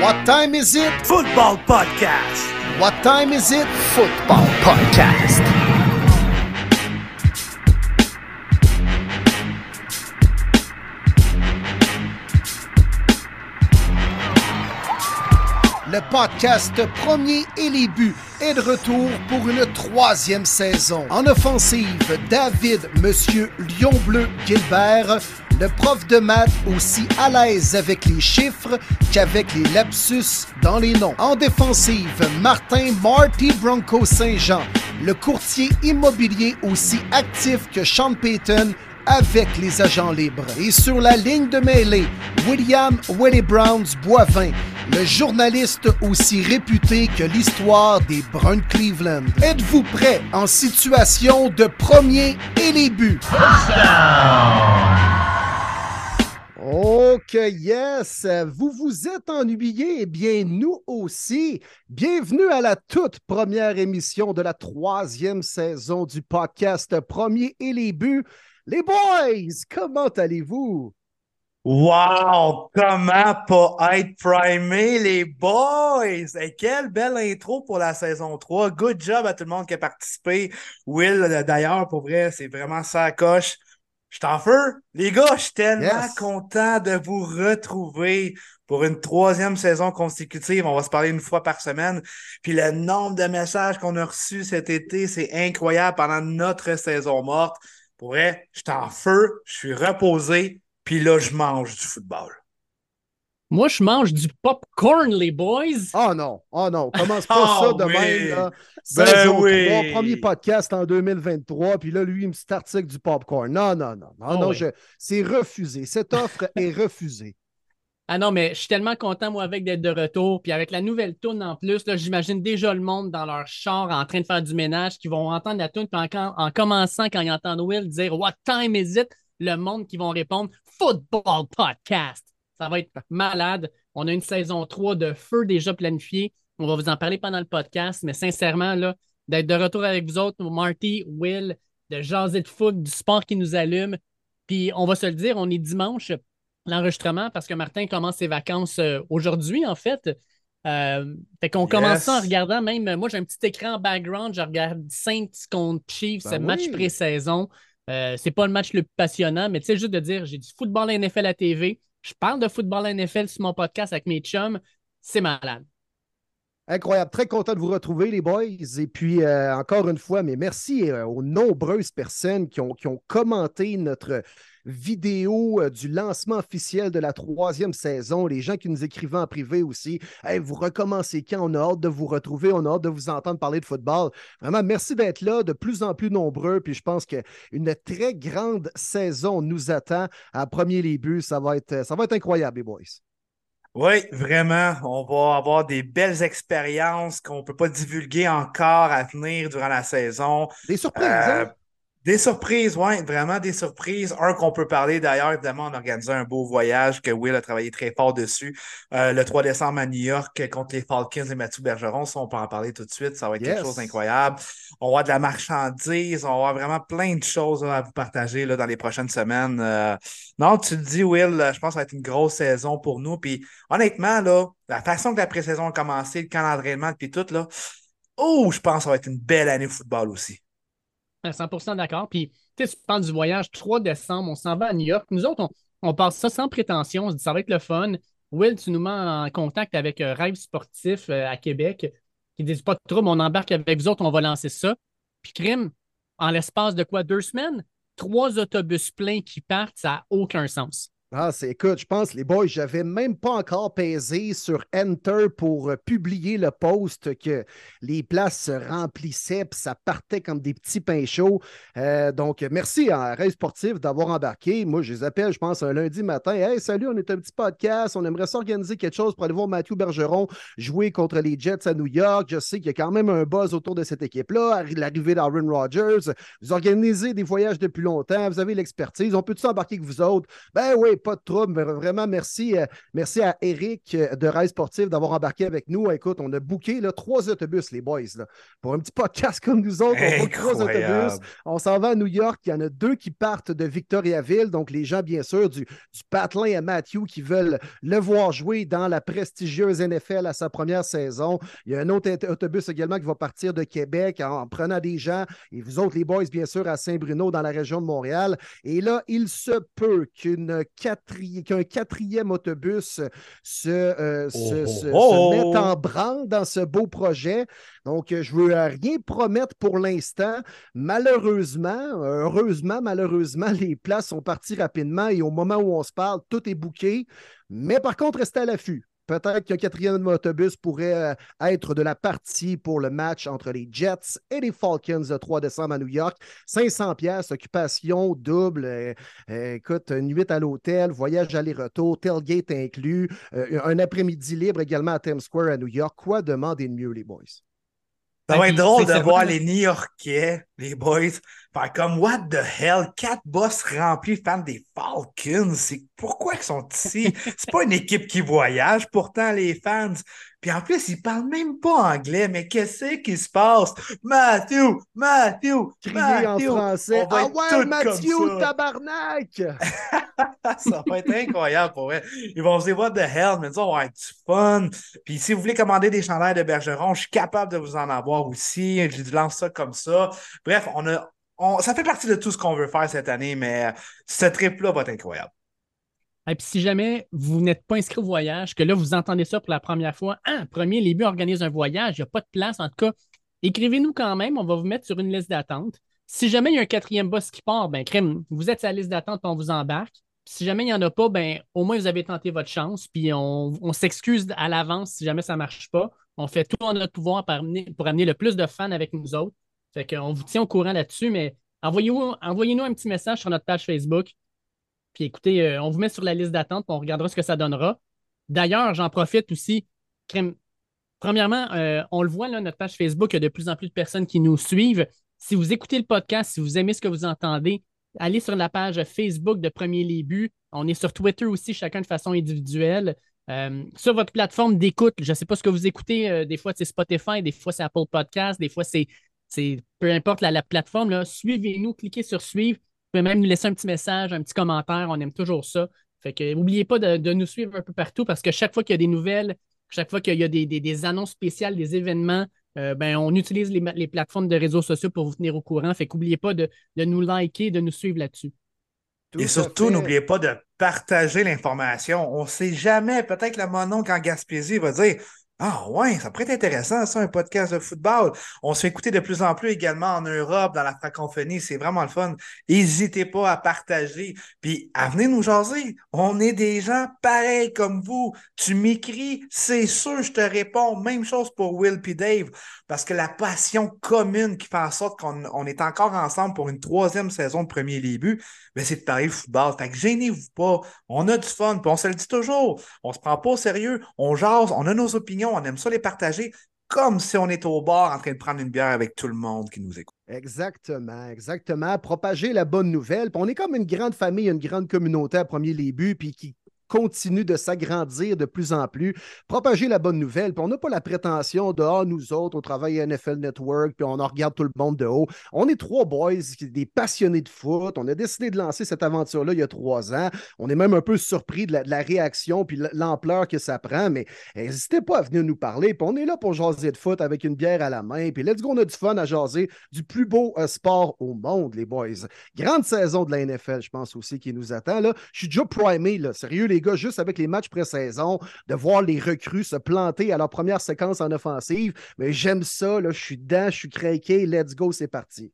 What time is it? Football Podcast. What time is it? Football Podcast. Le podcast Premier et les buts est de retour pour une troisième saison. En offensive, David Monsieur Lion Bleu Gilbert, le prof de maths aussi à l'aise avec les chiffres qu'avec les lapsus dans les noms. En défensive, Martin Marty Bronco Saint-Jean, le courtier immobilier aussi actif que Sean Payton avec les agents libres. Et sur la ligne de mêlée, William Willie Browns Boivin, le journaliste aussi réputé que l'histoire des Bruns Cleveland. Êtes-vous prêt en situation de premier et les buts? Ok, yes, vous vous êtes ennuyés, eh bien nous aussi. Bienvenue à la toute première émission de la troisième saison du podcast Premier et les buts. Les boys, comment allez-vous? Wow! Comment pas être primé, les boys! Et quelle belle intro pour la saison 3. Good job à tout le monde qui a participé. Will, d'ailleurs, pour vrai, c'est vraiment ça coche. Je t'en feu. Les gars, je suis tellement Yes. content de vous retrouver pour une troisième saison consécutive. On va se parler une fois par semaine. Puis le nombre de messages qu'on a reçus cet été, c'est incroyable pendant notre saison morte. Pour vrai, je suis en feu, je suis reposé, puis là, je mange du football. Moi, je mange du popcorn, les boys. Oh non, oh non, commence pas Ah ça de oui. même. Là. Ben Saison oui. 3, premier podcast en 2023, puis là, lui, il me start avec du popcorn. Non, non, non, non, non, oui. je... c'est refusé. Cette offre est refusée. Ah non, mais je suis tellement content, moi, avec d'être de retour. Puis avec la nouvelle tune en plus, j'imagine déjà le monde dans leur char en train de faire du ménage qui vont entendre la tune. Puis en, en commençant, quand ils entendent Will dire What time is it? Le monde qui vont répondre Football Podcast. Ça va être malade. On a une saison 3 de feu déjà planifiée. On va vous en parler pendant le podcast. Mais sincèrement, là, d'être de retour avec vous autres, Marty, Will, de jaser de foot, du sport qui nous allume. Puis on va se le dire, on est dimanche l'enregistrement parce que Martin commence ses vacances euh, aujourd'hui, en fait. Euh, fait qu'on commence ça en regardant même. Moi, j'ai un petit écran en background. Je regarde Saints contre Chiefs, Ben match oui. pré-saison. Euh, c'est pas le match le plus passionnant, mais tu sais, juste de dire, j'ai du football NFL à TV. Je parle de football NFL sur mon podcast avec mes chums. C'est malade. Incroyable. Très content de vous retrouver, les boys. Et puis, euh, encore une fois, mais merci euh, aux nombreuses personnes qui ont, qui ont commenté notre vidéo euh, du lancement officiel de la troisième saison. Les gens qui nous écrivaient en privé aussi. Vous recommencez quand? On a hâte de vous retrouver. On a hâte de vous entendre parler de football. Vraiment, merci d'être là, de plus en plus nombreux. Puis je pense qu'une très grande saison nous attend à premier buts. Ça va être, ça va être incroyable, les boys. Oui, vraiment. On va avoir des belles expériences qu'on ne peut pas divulguer encore à venir durant la saison. Des surprises, Euh, hein? Des surprises, oui, vraiment des surprises. Un qu'on peut parler d'ailleurs, évidemment, on a organisé un beau voyage que Will a travaillé très fort dessus. Euh, le 3 décembre à New York contre les Falcons et Mathieu Bergeron, ça, on peut en parler tout de suite. Ça va être quelque chose d'incroyable. On va avoir de la marchandise, on va avoir vraiment plein de choses là, à vous partager là, dans les prochaines semaines. Euh, non, tu le dis, Will, je pense que ça va être une grosse saison pour nous. Puis honnêtement, là, la façon que la pré-saison a commencé, le camp d'entraînement, puis tout, là, oh, je pense que ça va être une belle année de football aussi. À 100% d'accord. Puis, tu sais, tu parles du voyage 3 décembre, on s'en va à New York. Nous autres, on, on passe ça sans prétention. On se dit, ça va être le fun. Will, tu nous mets en contact avec euh, Rêve Sportif euh, à Québec qui disent pas de trouble, on embarque avec vous autres, on va lancer ça. Puis, crime, en l'espace de quoi, deux semaines? Trois autobus pleins qui partent, ça n'a aucun sens. Ah, c'est écoute, je pense, les boys, j'avais même pas encore pesé sur Enter pour euh, publier le post que les places se remplissaient puis ça partait comme des petits pains chauds. Euh, donc, merci à Rêve Sportif d'avoir embarqué. Moi, je les appelle, je pense, un lundi matin. Hey, salut, on est un petit podcast. On aimerait s'organiser quelque chose pour aller voir Mathieu Bergeron jouer contre les Jets à New York. Je sais qu'il y a quand même un buzz autour de cette équipe-là. Arri- L'arrivée d'Aaron Rodgers. Vous organisez des voyages depuis longtemps. Vous avez l'expertise. On peut-tu embarquer avec vous autres? Ben oui, pas de trouble. Vraiment, merci, euh, merci à Eric euh, de Rail Sportif d'avoir embarqué avec nous. Écoute, on a booké là, trois autobus, les boys. Là. Pour un petit podcast comme nous autres, on book trois autobus. On s'en va à New York. Il y en a deux qui partent de Victoriaville. Donc, les gens, bien sûr, du, du Patelin à Matthew qui veulent le voir jouer dans la prestigieuse NFL à sa première saison. Il y a un autre autobus également qui va partir de Québec en, prenant des gens. Et vous autres, les boys, bien sûr, à Saint-Bruno, dans la région de Montréal. Et là, il se peut qu'un quatrième autobus se, euh, oh, oh, mette oh. en branle dans ce beau projet. Donc, je ne veux rien promettre pour l'instant. Malheureusement, heureusement, malheureusement, les places sont parties rapidement et au moment où on se parle, tout est bouqué. Mais par contre, restez à l'affût. Peut-être qu'un quatrième autobus pourrait euh, être de la partie pour le match entre les Jets et les Falcons le 3 décembre à New York. 500 pièces, occupation double. Euh, euh, écoute, une nuit à l'hôtel, voyage aller-retour, tailgate inclus, un après-midi libre également à Times Square à New York. Quoi demander de mieux, les boys? Ça va être drôle de voir les New-Yorkais, les boys, faire comme What the hell? Quatre boss remplis de fans des Falcons. C'est pourquoi ils sont ici? C'est pas une équipe qui voyage, pourtant, les fans. Puis en plus, ils parlent même pas anglais, mais qu'est-ce qui se passe? Matthew! Matthew! Crier en français. Ah ouais, Matthew, tabarnak! ça va être incroyable pour vrai. Ils vont se dire What the hell? Mais ça va être du fun. Puis si vous voulez commander des chandails de Bergeron, je suis capable de vous en avoir aussi. Je lance ça comme ça. Bref, on a. ça fait partie de tout ce qu'on veut faire cette année, mais ce trip-là va être incroyable. Et puis si jamais vous n'êtes pas inscrit au voyage, que là, vous entendez ça pour la première fois, ah, premier, les organise un voyage, il n'y a pas de place. En tout cas, écrivez-nous quand même, on va vous mettre sur une liste d'attente. Si jamais il y a un quatrième boss qui part, ben crème, vous êtes sur la liste d'attente, on vous embarque. Si jamais il n'y en a pas, ben au moins vous avez tenté votre chance, puis on, s'excuse à l'avance si jamais ça ne marche pas. On fait tout en notre pouvoir pour amener, le plus de fans avec nous autres. Fait qu'on vous tient au courant là-dessus, mais envoyez-nous envoyez un petit message sur notre page Facebook. Puis écoutez, euh, on vous met sur la liste d'attente, on regardera ce que ça donnera. D'ailleurs, j'en profite aussi. Premièrement, euh, on le voit, là, notre page Facebook, il y a de plus en plus de personnes qui nous suivent. Si vous écoutez le podcast, si vous aimez ce que vous entendez, allez sur la page Facebook de Premier Début. On est sur Twitter aussi, chacun de façon individuelle. Euh, sur votre plateforme d'écoute, je ne sais pas ce que vous écoutez, des fois c'est Spotify, des fois c'est Apple Podcast, des fois c'est peu importe la, la plateforme, suivez-nous, cliquez sur suivre pouvez même nous laisser un petit message, un petit commentaire. On aime toujours ça. Fait que n'oubliez pas de, nous suivre un peu partout parce que chaque fois qu'il y a des nouvelles, chaque fois qu'il y a des, annonces spéciales, des événements, euh, ben, on utilise les, plateformes de réseaux sociaux pour vous tenir au courant. Fait qu'oubliez pas de, nous liker, de nous suivre là-dessus. Et surtout, n'oubliez pas de partager l'information. On ne sait jamais, peut-être que le mononcle en Gaspésie va dire ah ouais, ça pourrait être intéressant, ça, un podcast de football. On se fait écouter de plus en plus également en Europe, dans la francophonie. C'est vraiment le fun. N'hésitez pas à partager, puis à nous jaser. On est des gens pareils comme vous. Tu m'écris, c'est sûr, je te réponds. Même chose pour Will et Dave, parce que la passion commune qui fait en sorte qu'on est encore ensemble pour une troisième saison de premier début, ben, c'est de parler football. Fait que gênez-vous pas. On a du fun, puis on se le dit toujours. On se prend pas au sérieux. On jase, on a nos opinions on aime ça les partager comme si on était au bar en train de prendre une bière avec tout le monde qui nous écoute. Exactement, exactement. Propager la bonne nouvelle. on est comme une grande famille, une grande communauté à premier début, puis qui continue de s'agrandir de plus en plus, propager la bonne nouvelle. Puis on n'a pas la prétention de ah, nous autres, on travaille à NFL Network, puis on en regarde tout le monde de haut. On est trois boys, des passionnés de foot. On a décidé de lancer cette aventure-là il y a trois ans. On est même un peu surpris de la, réaction puis l'ampleur que ça prend, mais n'hésitez pas à venir nous parler. Puis on est là pour jaser de foot avec une bière à la main. Puis let's go, on a du fun à jaser du plus beau euh, sport au monde, les boys. Grande saison de la NFL, je pense aussi, qui nous attend. Je suis déjà primé, là. Sérieux, les gars, juste avec les matchs pré-saison, de voir les recrues se planter à leur première séquence en offensive. Mais j'aime ça, là, je suis dedans, je suis craqué, let's go, c'est parti.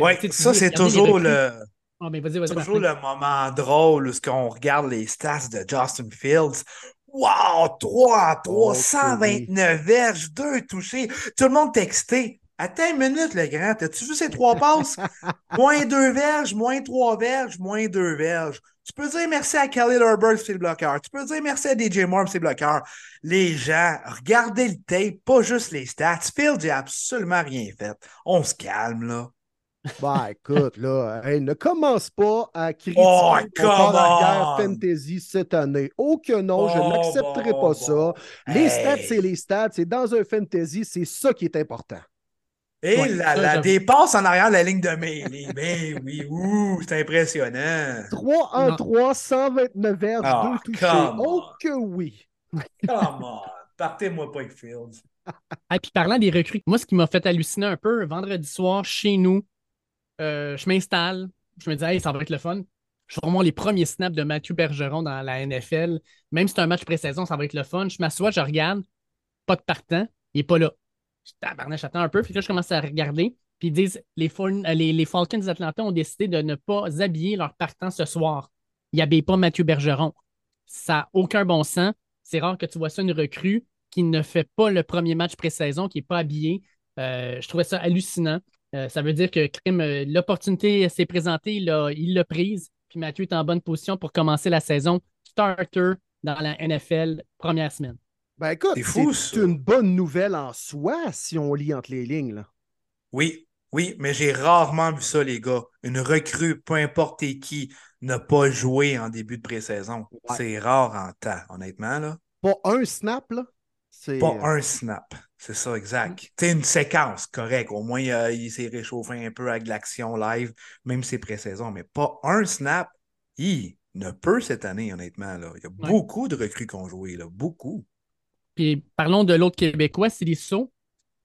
oui, ça, c'est toujours le. Ah, toujours le moment drôle où on regarde les stats de Justin Fields. Wow! 3 329 verges, 2 touchés. Tout le monde texté. Attends une minute, le grand. As-tu vu ces trois passes? moins deux verges, moins trois verges, moins deux verges. Tu peux dire merci à Kelly Herbert, c'est le bloqueur. Tu peux dire merci à DJ Moore, c'est le bloqueur. Les gens, regardez le tape, pas juste les stats. Phil, j'ai absolument rien fait. On se calme, là. Bah, écoute, là, ne commence pas à critiquer oh, la guerre fantasy cette année. Oh que non, je oh, n'accepterai pas ça. Les stats, c'est les stats. C'est dans un fantasy, c'est ça qui est important. Et la, dépense en arrière de la ligne de mêlée. Ben oui, ouh, c'est impressionnant. 3 en 3, 129 verges, oh, 2 touchés. Oh que oui. Come on. Partez-moi pas avec Fields. Et puis parlant des recrues, moi, ce qui m'a fait halluciner un peu, vendredi soir, chez nous, euh, je m'installe, je me dis, hey, ça va être le fun. Je vois les premiers snaps de Mathieu Bergeron dans la NFL. Même si c'est un match pré-saison, ça va être le fun. Je m'assois, je regarde, pas de partant, il n'est pas là. J'attends un peu, puis là, je commence à regarder. Puis ils disent les, euh, les, les Falcons d'Atlanta ont décidé de ne pas habiller leur partant ce soir. Ils n'habillent pas Mathieu Bergeron. Ça n'a aucun bon sens. C'est rare que tu vois ça, une recrue qui ne fait pas le premier match pré-saison, qui n'est pas habillé. Euh, je trouvais ça hallucinant. Euh, ça veut dire que l'opportunité s'est présentée, il l'a prise. Puis Mathieu est en bonne position pour commencer la saison starter dans la NFL première semaine. Ben écoute, c'est une bonne nouvelle en soi si on lit entre les lignes. Là. Oui, oui, mais j'ai rarement vu ça, les gars. Une recrue, peu importe qui, ne pas jouer en début de pré-saison. C'est rare en temps, honnêtement. Là. Pas un snap, là? Pas un snap. C'est ça, exact. C'est une séquence, correct. Au moins, il s'est réchauffé un peu avec l'action live, même si c'est pré-saison, mais pas un snap. Il ne peut cette année, honnêtement. Là. Il y a beaucoup de recrues qui ont joué, là. beaucoup. Puis parlons de l'autre Québécois, c'est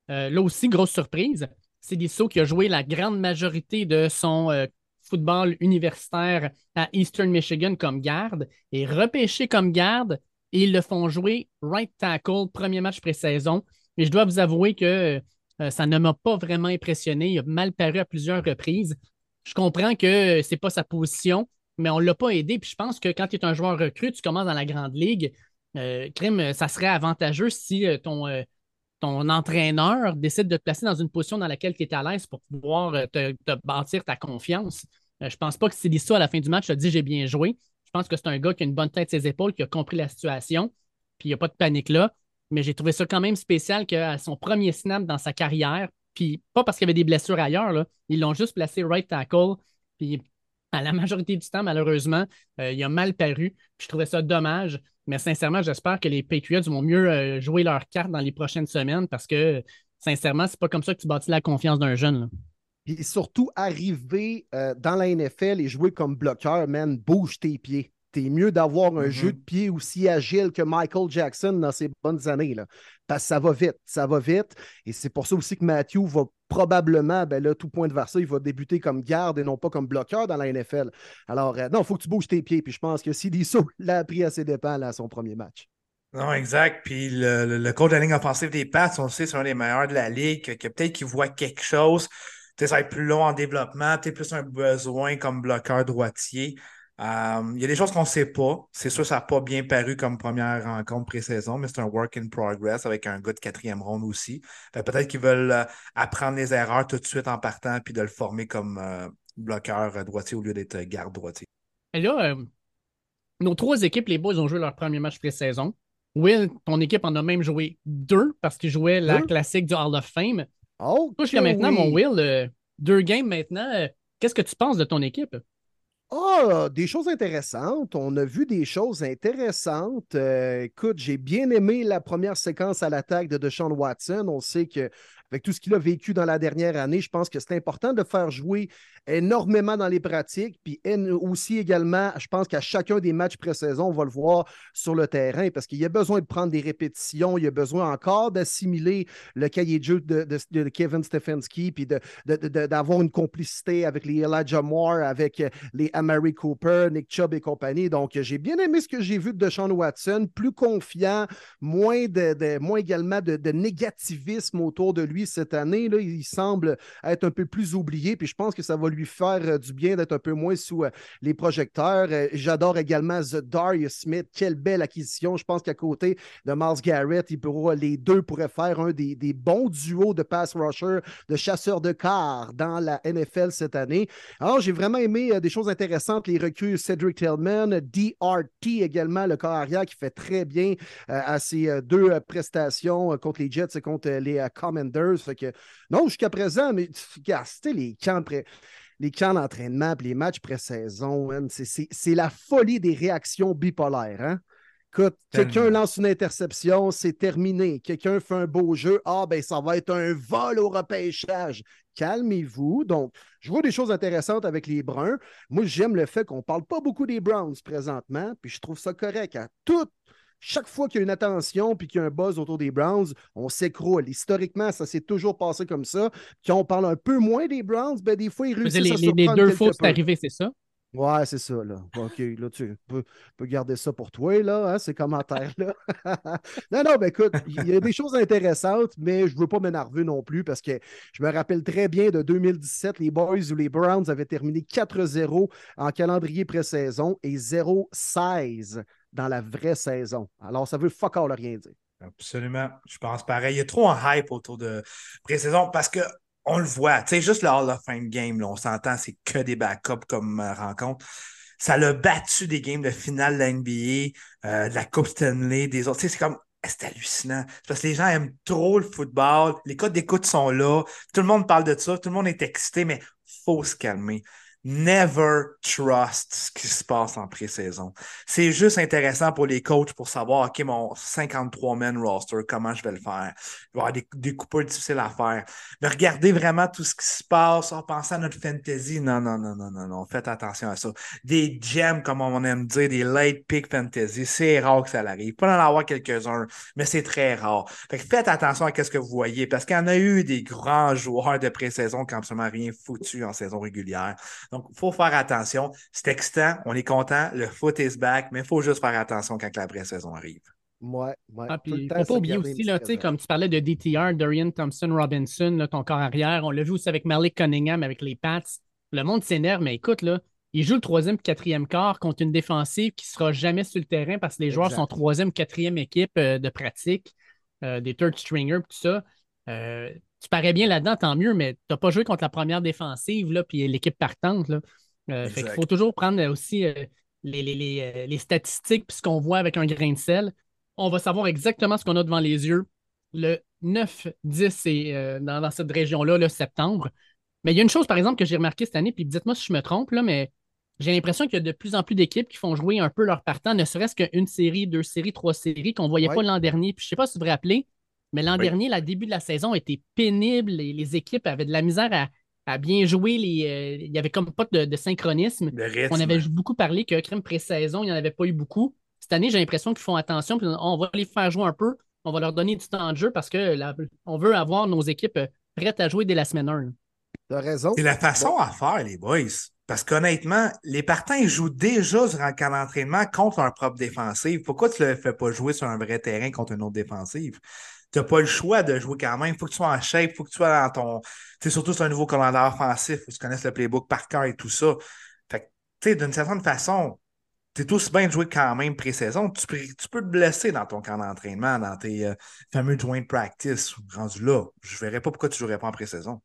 Euh, là aussi, grosse surprise. C'est qui a joué la grande majorité de son euh, football universitaire à Eastern Michigan comme garde et repêché comme garde ils le font jouer right tackle, premier match pré-saison. Mais je dois vous avouer que euh, ça ne m'a pas vraiment impressionné. Il a mal paru à plusieurs reprises. Je comprends que ce n'est pas sa position, mais on ne l'a pas aidé. Puis je pense que quand tu es un joueur recru, tu commences dans la grande ligue. Euh, crime, ça serait avantageux si euh, ton, entraîneur décide de te placer dans une position dans laquelle tu es à l'aise pour pouvoir te, bâtir ta confiance. je ne pense pas que c'est ça à la fin du match, tu dit j'ai bien joué. Je pense que c'est un gars qui a une bonne tête ses épaules, qui a compris la situation, puis il n'y a pas de panique là mais j'ai trouvé ça quand même spécial qu'à son premier snap dans sa carrière, puis pas parce qu'il y avait des blessures ailleurs, là, ils l'ont juste placé right tackle, puis à la majorité du temps, malheureusement, euh, il a mal paru. Puis je trouvais ça dommage. Mais sincèrement, j'espère que les Patriots vont mieux euh, jouer leur carte dans les prochaines semaines parce que, sincèrement, c'est pas comme ça que tu bâtis la confiance d'un jeune. Puis surtout, arriver euh, dans la NFL et jouer comme bloqueur, man, bouge tes pieds. T'es mieux d'avoir un jeu mm-hmm. de pied aussi agile que Michael Jackson dans ses bonnes années. Là. Parce que ça va vite, ça va vite. Et c'est pour ça aussi que Matthew va probablement, ben là, tout point de vers ça, il va débuter comme garde et non pas comme bloqueur dans la NFL. Alors, euh, non, il faut que tu bouges tes pieds. Puis je pense que Sidiso l'a appris à ses dépens là, à son premier match. Non, exact. Puis le, le, coach de la ligne offensive des Pats, on le sait, c'est un des meilleurs de la ligue, que, peut-être qu'il voit quelque chose. Peut-être ça va être plus long en développement, peut-être plus un besoin comme bloqueur droitier. Euh, il y a des choses qu'on ne sait pas. C'est sûr, ça n'a pas bien paru comme première rencontre pré-saison, mais c'est un work in progress avec un gars de quatrième ronde aussi. Peut-être qu'ils veulent euh, apprendre les erreurs tout de suite en partant puis de le former comme euh, bloqueur droitier au lieu d'être garde droitier. Et là, nos trois équipes, les Boys, ont joué leur premier match pré-saison. Will, ton équipe en a même joué deux parce qu'ils jouaient la classique du Hall of Fame. Oh, jusqu'à maintenant, mon Will, deux games maintenant. Qu'est-ce que tu penses de ton équipe? Ah, des choses intéressantes. On a vu des choses intéressantes. Euh, écoute, j'ai bien aimé la première séquence à l'attaque de Deshaun Watson. On sait que avec tout ce qu'il a vécu dans la dernière année, je pense que c'est important de faire jouer énormément dans les pratiques, puis aussi également, je pense qu'à chacun des matchs pré-saison, on va le voir sur le terrain parce qu'il y a besoin de prendre des répétitions, il y a besoin encore d'assimiler le cahier de jeu de, Kevin Stefanski, puis d'avoir une complicité avec les Elijah Moore, avec les Amari Cooper, Nick Chubb et compagnie. Donc, j'ai bien aimé ce que j'ai vu de Deshaun Watson, plus confiant, moins, de, moins également de, négativisme autour de lui cette année. Il semble être un peu plus oublié, puis je pense que ça va lui faire euh, du bien d'être un peu moins sous euh, les projecteurs. Euh, j'adore également The Darius Smith. Quelle belle acquisition. Je pense qu'à côté de Miles Garrett, les deux pourraient faire un des, bons duos de pass rusher, de chasseurs de car dans la NFL cette année. Alors, j'ai vraiment aimé des choses intéressantes. Les recrues Cedric Tillman, DRT également, le corps arrière qui fait très bien à ses deux prestations contre les Jets et contre les Commanders. Raiders. Fait que, non, jusqu'à présent, mais c'était les camps les camps d'entraînement et les matchs pré-saison, c'est la folie des réactions bipolaires. Hein? Écoute, quelqu'un lance une interception, c'est terminé. Quelqu'un fait un beau jeu, ah ben ça va être un vol au repêchage. Calmez-vous. Donc, je vois des choses intéressantes avec les Bruns. Moi, j'aime le fait qu'on ne parle pas beaucoup des Browns présentement, puis je trouve ça correct. À tout, chaque fois qu'il y a une attention puis qu'il y a un buzz autour des Browns, on s'écroule. Historiquement, ça s'est toujours passé comme ça. Quand on parle un peu moins des Browns, ben, des fois, ils réussissent les, à les, les deux fois, c'est arrivé, c'est ça? Ouais, c'est ça, là. OK, là, tu peux, garder ça pour toi, là, hein, ces commentaires-là. non, non, ben écoute, il y a des choses intéressantes, mais je ne veux pas m'énerver non plus parce que je me rappelle très bien de 2017, les Boys ou les Browns avaient terminé 4-0 en calendrier pré-saison et 0-16 dans la vraie saison. Alors, ça veut fuck all rien dire. Absolument. Je pense pareil. Il y a trop un hype autour de pré-saison parce que on le voit. Tu sais, juste le Hall of Fame game, on s'entend, c'est que des backups comme euh, rencontre. Ça l'a battu des games de finale de la NBA, euh, de la Coupe Stanley, des autres. Tu sais, c'est comme c'est hallucinant. Parce que les gens aiment trop le football, les codes d'écoute sont là, tout le monde parle de ça, tout le monde est excité, mais faut se calmer never trust ce qui se passe en pré-saison. C'est juste intéressant pour les coachs pour savoir, OK, mon 53-man roster, comment je vais le faire? Il va y avoir des, des difficiles à faire. Mais regardez vraiment tout ce qui se passe. en pensant à notre fantasy. Non, non, non, non, non, non. Faites attention à ça. Des gems, comme on aime dire, des late pick fantasy. C'est rare que ça arrive. Pas en avoir quelques-uns, mais c'est très rare. Fait que faites attention à ce que vous voyez parce qu'il y en a eu des grands joueurs de pré-saison qui n'ont absolument rien foutu en saison régulière. Donc, il faut faire attention. C'est excitant, on est content, le foot is back, mais il faut juste faire attention quand la vraie-saison arrive. Ouais, ouais. Ah, il ne faut pas oublier aussi, là, comme tu parlais de DTR, Dorian Thompson Robinson, ton corps arrière, on l'a vu aussi avec Malik Cunningham, avec les Pats. Le monde s'énerve, mais écoute, là, il joue le troisième et quatrième quart contre une défensive qui ne sera jamais sur le terrain parce que les joueurs sont troisième, quatrième équipe euh, de pratique, euh, des third stringers, tout ça. Euh, tu parais bien là-dedans, tant mieux, mais tu n'as pas joué contre la première défensive, là, puis l'équipe partante. Là. Euh, il faut toujours prendre aussi euh, les, euh, les, statistiques, puis ce qu'on voit avec un grain de sel. On va savoir exactement ce qu'on a devant les yeux le 9, 10 et dans, cette région-là, le septembre. Mais il y a une chose, par exemple, que j'ai remarqué cette année, puis dites-moi si je me trompe, là, mais j'ai l'impression qu'il y a de plus en plus d'équipes qui font jouer un peu leur partant, ne serait-ce qu'une série, deux séries, trois séries qu'on ne voyait pas l'an dernier. Puis je ne sais pas si vous vous rappelez, mais l'an dernier, le début de la saison était pénible et les équipes avaient de la misère à, bien jouer. Les, euh, il n'y avait comme pas de, synchronisme. On avait beaucoup parlé que crème pré-saison, il n'y en avait pas eu beaucoup. Cette année, j'ai l'impression qu'ils font attention. on va les faire jouer un peu. On va leur donner du temps de jeu parce qu'on veut avoir nos équipes prêtes à jouer dès la semaine 1. T'as raison. C'est la façon à faire, les boys. Parce qu'honnêtement, les partants jouent déjà sur un camp d'entraînement contre un propre défensif. Pourquoi tu ne le fais pas jouer sur un vrai terrain contre une autre défensive? Tu n'as pas le choix de jouer quand même. Faut que tu sois en shape, faut que tu sois dans ton. Tu surtout sur un nouveau commandeur offensif, où tu connaisses le playbook par cœur et tout ça. Fait que, tu d'une certaine façon, tu es aussi bien de jouer quand même pré-saison. Tu, tu, peux te blesser dans ton camp d'entraînement, dans tes euh, fameux joint practice. Rendu là, je verrais pas pourquoi tu jouerais pas en pré-saison.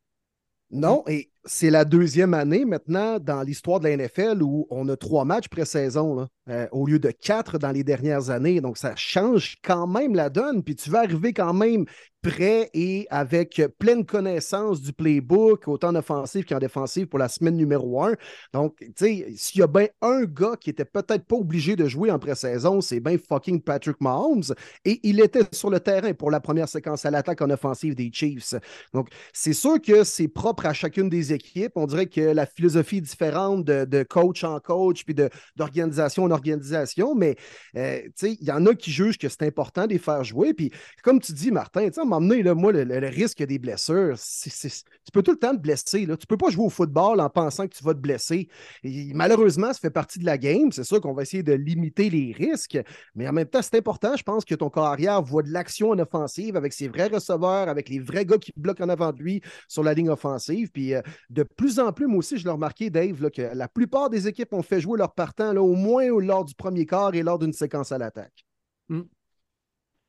Non, et c'est la deuxième année maintenant dans l'histoire de la NFL où on a trois matchs pré-saison euh, au lieu de quatre dans les dernières années. Donc, ça change quand même la donne. Puis tu vas arriver quand même prêt et avec pleine connaissance du playbook, autant en offensive qu'en défensive pour la semaine numéro un. Donc, tu sais, s'il y a bien un gars qui était peut-être pas obligé de jouer en pré-saison, c'est bien fucking Patrick Mahomes. Et il était sur le terrain pour la première séquence à l'attaque en offensive des Chiefs. Donc, c'est sûr que c'est propre à chacune des On dirait que la philosophie est différente de, coach en coach, puis d'organisation en organisation, mais euh, il y en a qui jugent que c'est important de les faire jouer. Puis comme tu dis, Martin, à un moment moi, le, risque des blessures, tu peux tout le temps te blesser. Tu ne peux pas jouer au football en pensant que tu vas te blesser. Malheureusement, ça fait partie de la game. C'est sûr qu'on va essayer de limiter les risques, mais en même temps, c'est important, je pense, que ton carrière voit de l'action en offensive avec ses vrais receveurs, avec les vrais gars qui bloquent en avant de lui sur la ligne offensive. Puis euh, de plus en plus, moi aussi, je l'ai remarqué, Dave, que la plupart des équipes ont fait jouer leur partant là, au moins lors du premier quart et lors d'une séquence à l'attaque. Mm.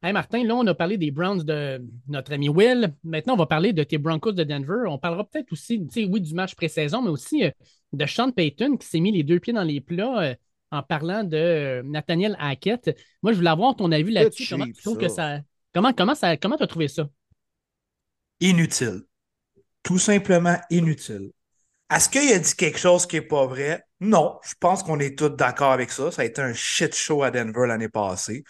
Hey Martin, là, on a parlé des Browns de notre ami Will. Maintenant, on va parler de tes Broncos de Denver. On parlera peut-être aussi, oui, du match pré-saison, mais aussi euh, de Sean Payton qui s'est mis les deux pieds dans les plats euh, en parlant de Nathaniel Hackett. Moi, je voulais avoir ton avis là-dessus. Comment tu trouves que ça. Comment, comment, ça... comment tu as trouvé ça? inutile. Tout simplement inutile. Est-ce qu'il a dit quelque chose qui n'est pas vrai? Non, je pense qu'on est tous d'accord avec ça. Ça a été un shit show à Denver l'année passée.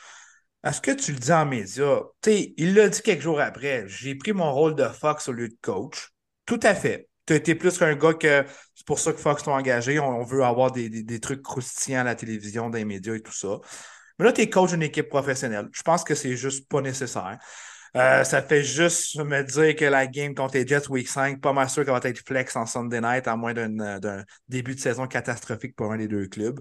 Est-ce que tu le dis en médias? Tu sais, il l'a dit quelques jours après. J'ai pris mon rôle de Fox au lieu de coach. Tout à fait. Tu as été plus qu'un gars que c'est pour ça que Fox t'a engagé. On, veut avoir des, trucs croustillants à la télévision, dans les médias et tout ça. Mais là, tu es coach d'une équipe professionnelle. Je pense que c'est juste pas nécessaire. Euh, ça fait juste me dire que la game contre les Jets Week 5, pas mal sûr qu'elle va être flex en Sunday night, à moins d'un début de saison catastrophique pour un des deux clubs.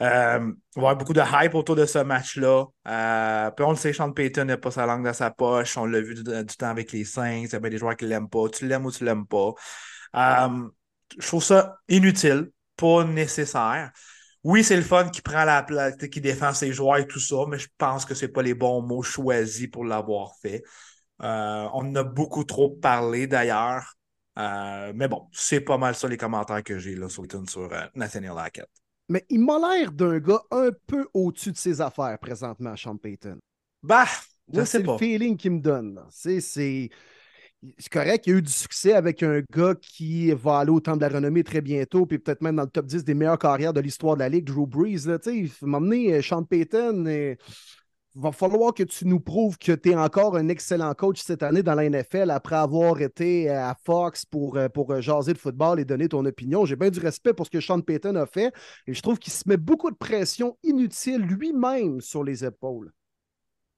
Euh, va y avoir beaucoup de hype autour de ce match-là. Euh, on le sait, Sean Payton n'a pas sa langue dans sa poche. On l'a vu du, temps avec les Saints. Il y a des joueurs qui ne l'aiment pas. Tu l'aimes ou tu l'aimes pas. je trouve ça inutile, pas nécessaire. Oui, c'est le fun qui prend la place, qui défend ses joueurs et tout ça, mais je pense que ce pas les bons mots choisis pour l'avoir fait. Euh, on en a beaucoup trop parlé d'ailleurs. Euh, mais bon, c'est pas mal ça les commentaires que j'ai là sur sur euh, Nathaniel Hackett. Mais il m'a l'air d'un gars un peu au-dessus de ses affaires présentement, Sean Payton. Bah, c'est le feeling qu'il me donne. C'est c'est correct, il y a eu du succès avec un gars qui va aller au temps de la renommée très bientôt, puis peut-être même dans le top 10 des meilleures carrières de l'histoire de la Ligue, Drew Brees. Là, il m'emmener euh, Sean Payton. Il va falloir que tu nous prouves que tu es encore un excellent coach cette année dans la NFL après avoir été à Fox pour, euh, pour euh, jaser de football et donner ton opinion. J'ai bien du respect pour ce que Sean Payton a fait et je trouve qu'il se met beaucoup de pression inutile lui-même sur les épaules.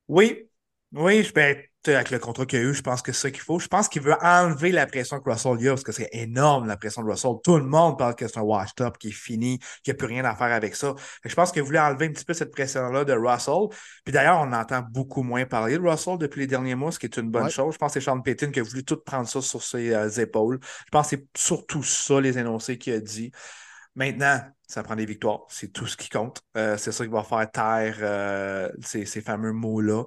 Oui, oui, je peux avec le contrat qu'il a eu, je pense que c'est ça qu'il faut. Je pense qu'il veut enlever la pression que Russell a parce que c'est énorme la pression de Russell. Tout le monde parle que c'est un washed-up, qui est fini, qu'il n'y a plus rien à faire avec ça. je pense qu'il voulait enlever un petit peu cette pression-là de Russell. Puis d'ailleurs, on entend beaucoup moins parler de Russell depuis les derniers mois, ce qui est une bonne chose. Je pense que c'est Sean Payton qui a voulu tout prendre ça sur ses euh, épaules. Je pense que c'est surtout ça, les énoncés qu'il a dit. Maintenant, ça prend des victoires. C'est tout ce qui compte. Euh, c'est ça qui va faire taire euh, ces, ces fameux mots-là.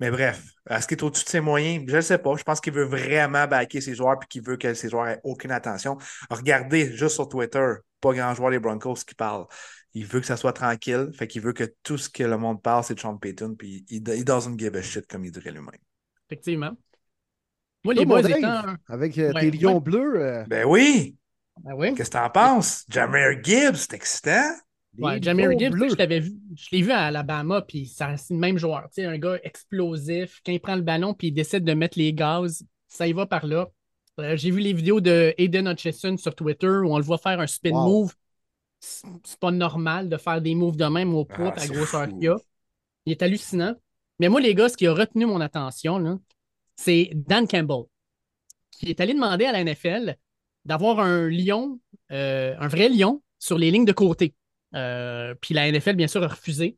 Mais bref, est-ce qu'il est au-dessus de ses moyens? Je ne sais pas. Je pense qu'il veut vraiment backer ses joueurs et qu'il veut que ses joueurs aient aucune attention. Regardez juste sur Twitter, pas grand joueur des Broncos qui parle. Il veut que ça soit tranquille. Fait qu'il veut que tout ce que le monde parle, c'est de Sean Payton. Puis il, il doesn't give a shit, comme il dirait lui-même. Effectivement. Moi, les boys étant... Avec euh, tes lions bleus. Euh, ben oui. Ben oui. Qu'est-ce que t'en penses? Jameer Gibbs, c'est excitant. Ouais, Jamir Gibbs, je l'avais vu, je l'ai vu à Alabama, puis c'est le même joueur. Tu sais, un gars explosif, quand il prend le ballon, puis il décide de mettre les gaz, ça y va par là. Euh, j'ai vu les vidéos de Aiden Hutchison sur Twitter où on le voit faire un spin move. C'est pas normal de faire des moves de même au poids ah, à grosseur qu'il a. Il est hallucinant. Mais moi, les gars, ce qui a retenu mon attention, c'est Dan Campbell, qui est allé demander à la NFL d'avoir un lion, euh, un vrai lion, sur les lignes de côté. Euh, puis la NFL, bien sûr, a refusé.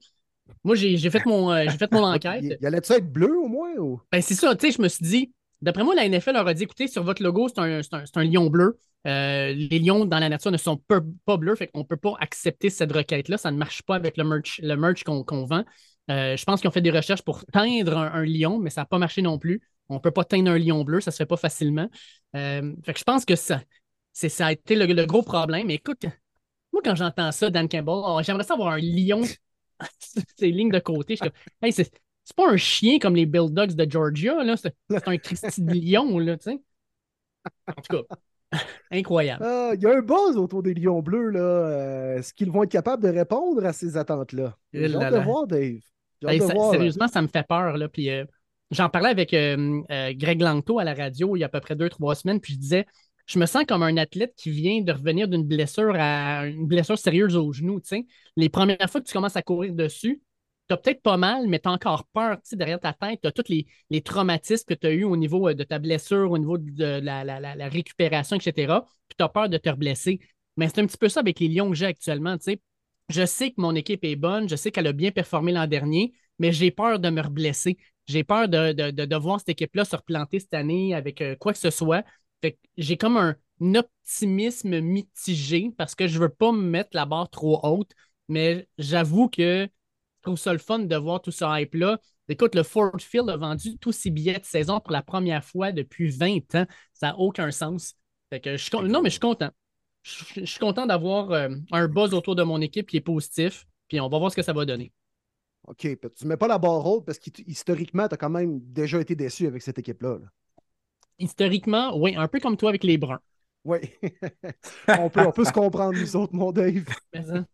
Moi, j'ai fait, mon, euh, fait mon enquête. Il, allait-tu être bleu au moins? Ou? Ben, c'est ça, tu sais, je me suis dit, d'après moi, la NFL leur a dit écoutez, sur votre logo, c'est un, un, lion bleu. Euh, les lions dans la nature ne sont pas, bleus, fait qu'on ne peut pas accepter cette requête-là. Ça ne marche pas avec le merch, le merch qu'on vend. je pense qu'ils ont fait des recherches pour teindre un, lion, mais ça n'a pas marché non plus. On ne peut pas teindre un lion bleu, ça ne se fait pas facilement. fait que je pense que ça, ça a été le, le, gros problème. Mais écoute, moi, quand j'entends ça, Dan Campbell, oh, j'aimerais ça avoir un lion sur ses lignes de côté. Je hey, c'est, pas un chien comme les Bill Dogs de Georgia, là. C'est, un Christy de lion, là, tu sais. En tout cas, incroyable. Ah, il y a un buzz autour des lions bleus, là. Euh, est-ce qu'ils vont être capables de répondre à ces attentes-là? J'ai hâte de voir, Dave. sérieusement, ça me fait peur, là. Puis, euh, j'en parlais avec euh, Greg Langto à la radio il y a à peu près deux, trois semaines, puis je disais je me sens comme un athlète qui vient de revenir d'une blessure à une blessure sérieuse au genou. Les premières fois que tu commences à courir dessus, tu as peut-être pas mal, mais tu as encore peur derrière ta tête. Tu as tous les, traumatismes que tu as eu au niveau euh, de ta blessure, au niveau de la, récupération, etc. Puis tu as peur de te blesser. Mais c'est un petit peu ça avec les Lions que j'ai actuellement. Je sais que mon équipe est bonne, je sais qu'elle a bien performé l'an dernier, mais j'ai peur de me reblesser. J'ai peur de, de, voir cette équipe-là se replanter cette année avec euh, quoi que ce soit j'ai comme un, optimisme mitigé parce que je ne veux pas me mettre la barre trop haute, mais j'avoue que je trouve ça le fun de voir tout ce hype-là. Écoute, le Ford Field a vendu tous ses billets de saison pour la première fois depuis 20 ans. Ça n'a aucun sens. que je non, mais je suis content. Je, suis content d'avoir euh, un buzz autour de mon équipe qui est positif. Puis on va voir ce que ça va donner. OK. Tu ne mets pas la barre haute parce qu'historiquement, tu as quand même déjà été déçu avec cette équipe-là. là historiquement, oui, un peu comme toi avec les Bruns. Oui. on, peut, on peut se comprendre, nous autres, mon Dave.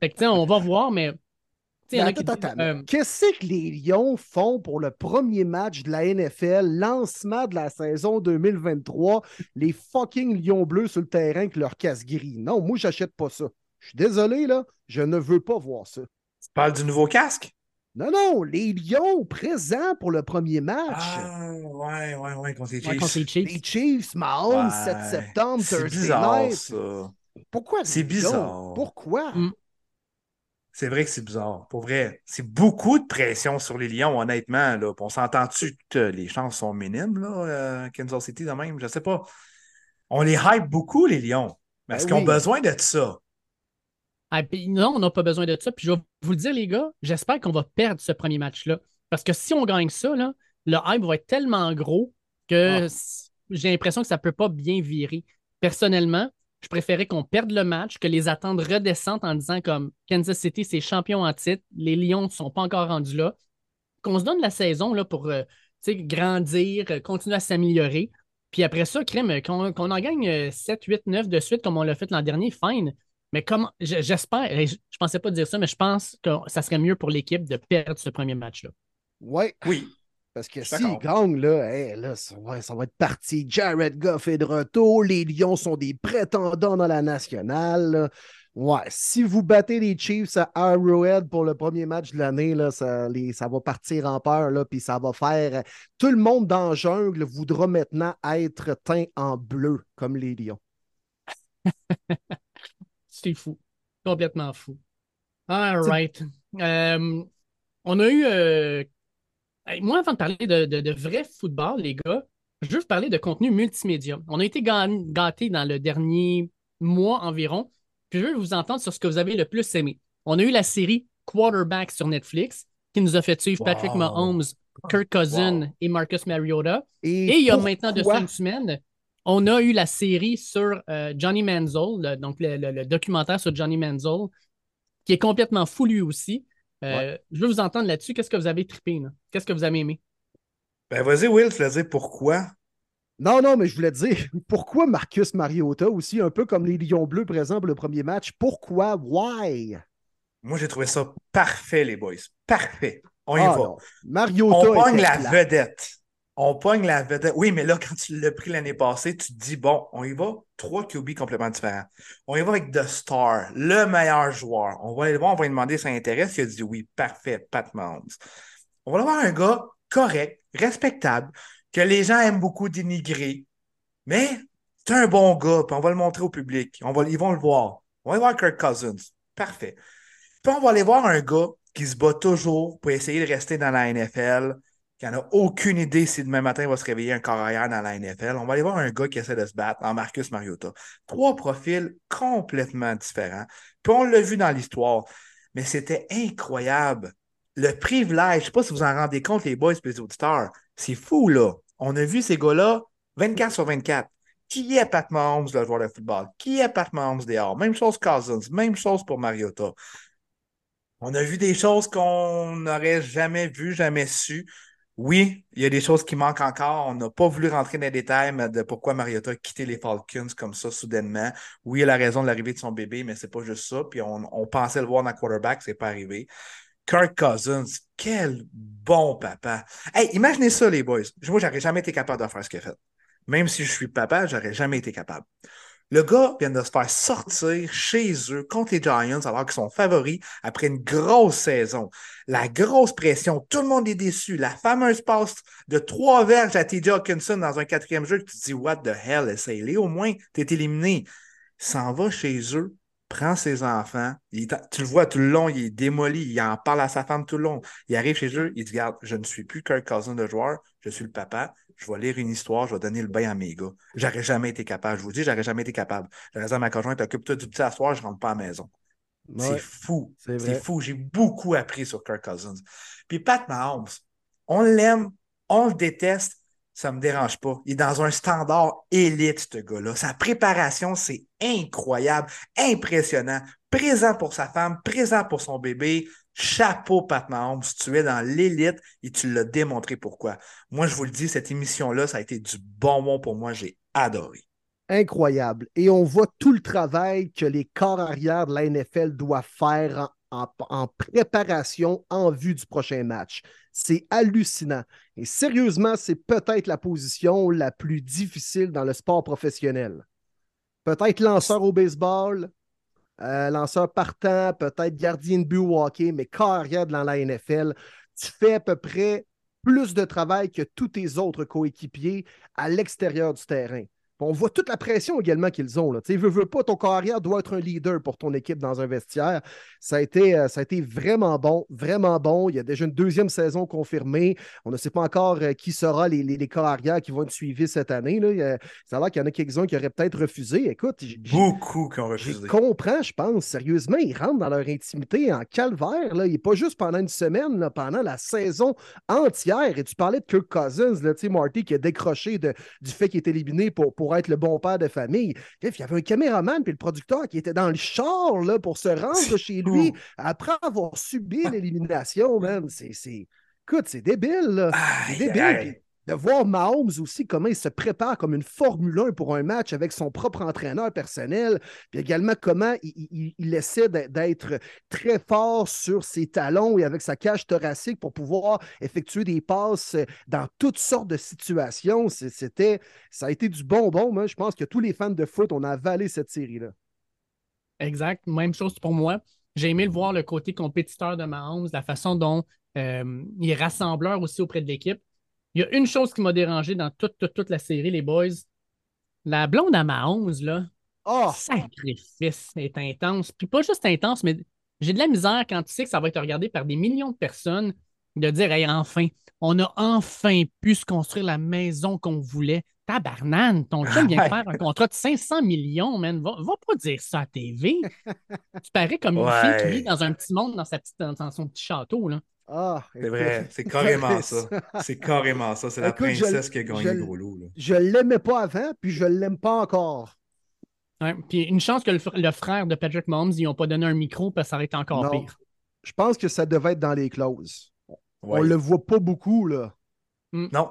fait que, on va voir, mais. Euh, Qu'est-ce que les Lions font pour le premier match de la NFL, lancement de la saison 2023, les fucking Lions bleus sur le terrain avec leur casse gris? Non, moi, j'achète pas ça. Je suis désolé, là, je ne veux pas voir ça. Tu parles du nouveau casque? Non, non, les Lions présents pour le premier match. Ah, ouais, ouais, ouais, contre les Chiefs. contre les Chiefs. Les Chiefs, Mahomes, 7 septembre, Thursday bizarre, night. Ça. Pourquoi? C'est bizarre. Pourquoi? Mm. C'est vrai que c'est bizarre. Pour vrai, c'est beaucoup de pression sur les Lions, honnêtement. Là. On s'entend-tu que les chances sont minimes, là, euh, Kansas City, de même? Je sais pas. On les hype beaucoup, les Lions. Mais est-ce ben qu'ils ont besoin de ça? Ah, non, on n'a pas besoin de ça. Puis je vais vous le dire, les gars, j'espère qu'on va perdre ce premier match-là. Parce que si on gagne ça, là, le hype va être tellement gros que ah. j'ai l'impression que ça ne peut pas bien virer. Personnellement, je préférais qu'on perde le match, que les attentes redescendent en disant comme Kansas City, c'est champion en titre, les Lions ne sont pas encore rendus là. Qu'on se donne la saison là, pour euh, grandir, euh, continuer à s'améliorer. Puis après ça, crème, qu'on en gagne 7, 8, 9 de suite comme on l'a fait l'an dernier, fine. Mais comment j'espère, je, ne pensais pas dire ça, mais je pense que ça serait mieux pour l'équipe de perdre ce premier match-là. Ouais. Oui. Parce que s'ils gagnent, là, là ça, va être parti. Jared Goff est de retour. Les Lions sont des prétendants dans la nationale. Ouais, si vous battez les Chiefs à Arrowhead pour le premier match de l'année, ça, ça va partir en peur, là, puis ça va faire. Tout le monde dans la jungle voudra maintenant être teint en bleu, comme les Lions. C'est fou. Complètement fou. All right. Euh, on a eu. Euh, moi, avant de parler de, vrai football, les gars, je veux vous parler de contenu multimédia. On a été gâtés dans le dernier mois environ. Puis je veux vous entendre sur ce que vous avez le plus aimé. On a eu la série Quarterback sur Netflix qui nous a fait suivre Patrick Mahomes, Kirk Cousin et Marcus Mariota. Et, il y a maintenant deux semaines, on a eu la série sur euh, Johnny Manziel, donc le, documentaire sur Johnny Manziel, qui est complètement fou lui aussi. Euh, je veux vous entendre là-dessus. Qu'est-ce que vous avez trippé? Qu'est-ce que vous avez aimé? Ben vas-y, Will, tu voulais dire pourquoi? Non, non, mais je voulais dire pourquoi Marcus Mariota aussi, un peu comme les Lions Bleus présents pour le premier match. Pourquoi? Why? Moi, j'ai trouvé ça parfait, les boys. Parfait. On y ah, va. Mariota. On pogne la vedette on pogne la vedette. Oui, mais là, quand tu l'as pris l'année passée, tu te dis, bon, on y va, trois QB complètement différents. On y va avec The Star, le meilleur joueur. On va aller voir, on va lui demander si ça intéresse. Il a dit oui, parfait, Pat Mahomes. On va avoir un gars correct, respectable, que les gens aiment beaucoup dénigrer, mais c'est un bon gars, puis on va le montrer au public. On va, ils vont le voir. On va aller voir Kirk Cousins. Parfait. Puis on va aller voir un gars qui se bat toujours pour essayer de rester dans la NFL, qui n'a aucune idée si demain matin il va se réveiller un carrière dans la NFL. On va aller voir un gars qui essaie de se battre en Marcus Mariota. Trois profils complètement différents. Puis on l'a vu dans l'histoire, mais c'était incroyable. Le privilège, je ne sais pas si vous en rendez compte, les boys et les auditeurs, c'est fou, là. On a vu ces gars-là 24 sur 24. Qui est Pat Mahomes, le joueur de football? Qui est Pat Mahomes dehors? Même chose Cousins, même chose pour Mariota. On a vu des choses qu'on n'aurait jamais vues, jamais su. Oui, il y a des choses qui manquent encore. On n'a pas voulu rentrer dans les détails de pourquoi Mariota a quitté les Falcons comme ça soudainement. Oui, il a la raison de l'arrivée de son bébé, mais c'est pas juste ça. Puis on, pensait le voir dans le quarterback, c'est pas arrivé. Kirk Cousins, quel bon papa. Hey, imaginez ça, les boys. Moi, j'aurais jamais été capable de faire ce qu'il a fait. Même si je suis papa, j'aurais jamais été capable. Le gars vient de se faire sortir chez eux contre les Giants alors qu'ils sont favoris après une grosse saison. La grosse pression, tout le monde est déçu. La fameuse passe de trois verges à TJ Hawkinson dans un quatrième jeu, tu te dis What the hell, essaye-les au moins, t'es éliminé. S'en va chez eux, prend ses enfants, tu le vois tout le long, il est démoli, il en parle à sa femme tout le long. Il arrive chez eux, il dit Regarde, je ne suis plus Kirk Cousin de joueur, je suis le papa je vais lire une histoire, je vais donner le bain à mes gars. J'aurais jamais été capable. Je vous dis, j'aurais jamais été capable. J'aurais dit à ma conjointe, occupe-toi du petit asseoir, je rentre pas à la maison. c'est fou. C'est fou. J'ai beaucoup appris sur Kirk Cousins. Puis Pat Mahomes, on l'aime, on le déteste, ça me dérange pas. Il est dans un standard élite, ce gars-là. Sa préparation, c'est incroyable, impressionnant. Présent pour sa femme, présent pour son bébé. Chapeau, Pat Mahomes. Tu es dans l'élite et tu l'as démontré pourquoi. Moi, je vous le dis, cette émission-là, ça a été du bonbon pour moi. J'ai adoré. Incroyable. Et on voit tout le travail que les corps arrière de la NFL doivent faire en, préparation en vue du prochain match. C'est hallucinant. Et sérieusement, c'est peut-être la position la plus difficile dans le sport professionnel. Peut-être lanceur au baseball, euh, lanceur partant, peut-être gardien de but au hockey, mais carrière dans la NFL, tu fais à peu près plus de travail que tous tes autres coéquipiers à l'extérieur du terrain. On voit toute la pression également qu'ils ont. Tu veux, veux pas, ton carrière doit être un leader pour ton équipe dans un vestiaire. Ça a, été, euh, ça a été vraiment bon, vraiment bon. Il y a déjà une deuxième saison confirmée. On ne sait pas encore euh, qui sera les, les, carrières qui vont être suivis cette année. Là. ça a l'air qu'il y en a quelques-uns qui auraient peut-être refusé. Écoute, beaucoup qui ont refusé. Je comprends, je pense. Sérieusement, ils rentrent dans leur intimité en calvaire. Là. Il n'est pas juste pendant une semaine, là, pendant la saison entière. Et tu parlais de Kirk Cousins, là, Marty, qui a décroché de, du fait qu'il est éliminé pour pour être le bon père de famille. il y avait un caméraman puis le producteur qui était dans le char là, pour se rendre chez lui après avoir subi l'élimination, man. C'est, Écoute, c'est débile, C'est débile de voir Mahomes aussi, comment il se prépare comme une Formule 1 pour un match avec son propre entraîneur personnel, puis également comment il, essaie d'être très fort sur ses talons et avec sa cage thoracique pour pouvoir effectuer des passes dans toutes sortes de situations. C'était, ça a été du bonbon. Moi, je pense que tous les fans de foot, ont avalé cette série-là. Exact. Même chose pour moi. J'ai aimé le voir le côté compétiteur de Mahomes, la façon dont euh, il est rassembleur aussi auprès de l'équipe. Il y a une chose qui m'a dérangé dans toute, toute, la série, les boys. La blonde à Mahomes, là. Oh! Sacrifice est intense. Puis pas juste intense, mais j'ai de la misère quand tu sais que ça va être regardé par des millions de personnes de dire Hey, enfin, on a enfin pu se construire la maison qu'on voulait. Tabarnane, ton chum vient de faire un contrat de 500 millions, man. Va, va pas dire ça à TV. tu parais comme une fille qui vit dans un petit monde dans, sa petite, dans son petit château, là. Ah, c'est vrai, c'est carrément ça. C'est carrément ça. C'est la princesse qui a gagné le gros lot. Je l'aimais pas avant, puis je l'aime pas encore. puis une chance que le, frère de Patrick Mahomes, ils n'ont pas donné un micro parce que ça aurait été encore pire. Je pense que ça devait être dans les clauses. On le voit pas beaucoup, là. Mm. Non.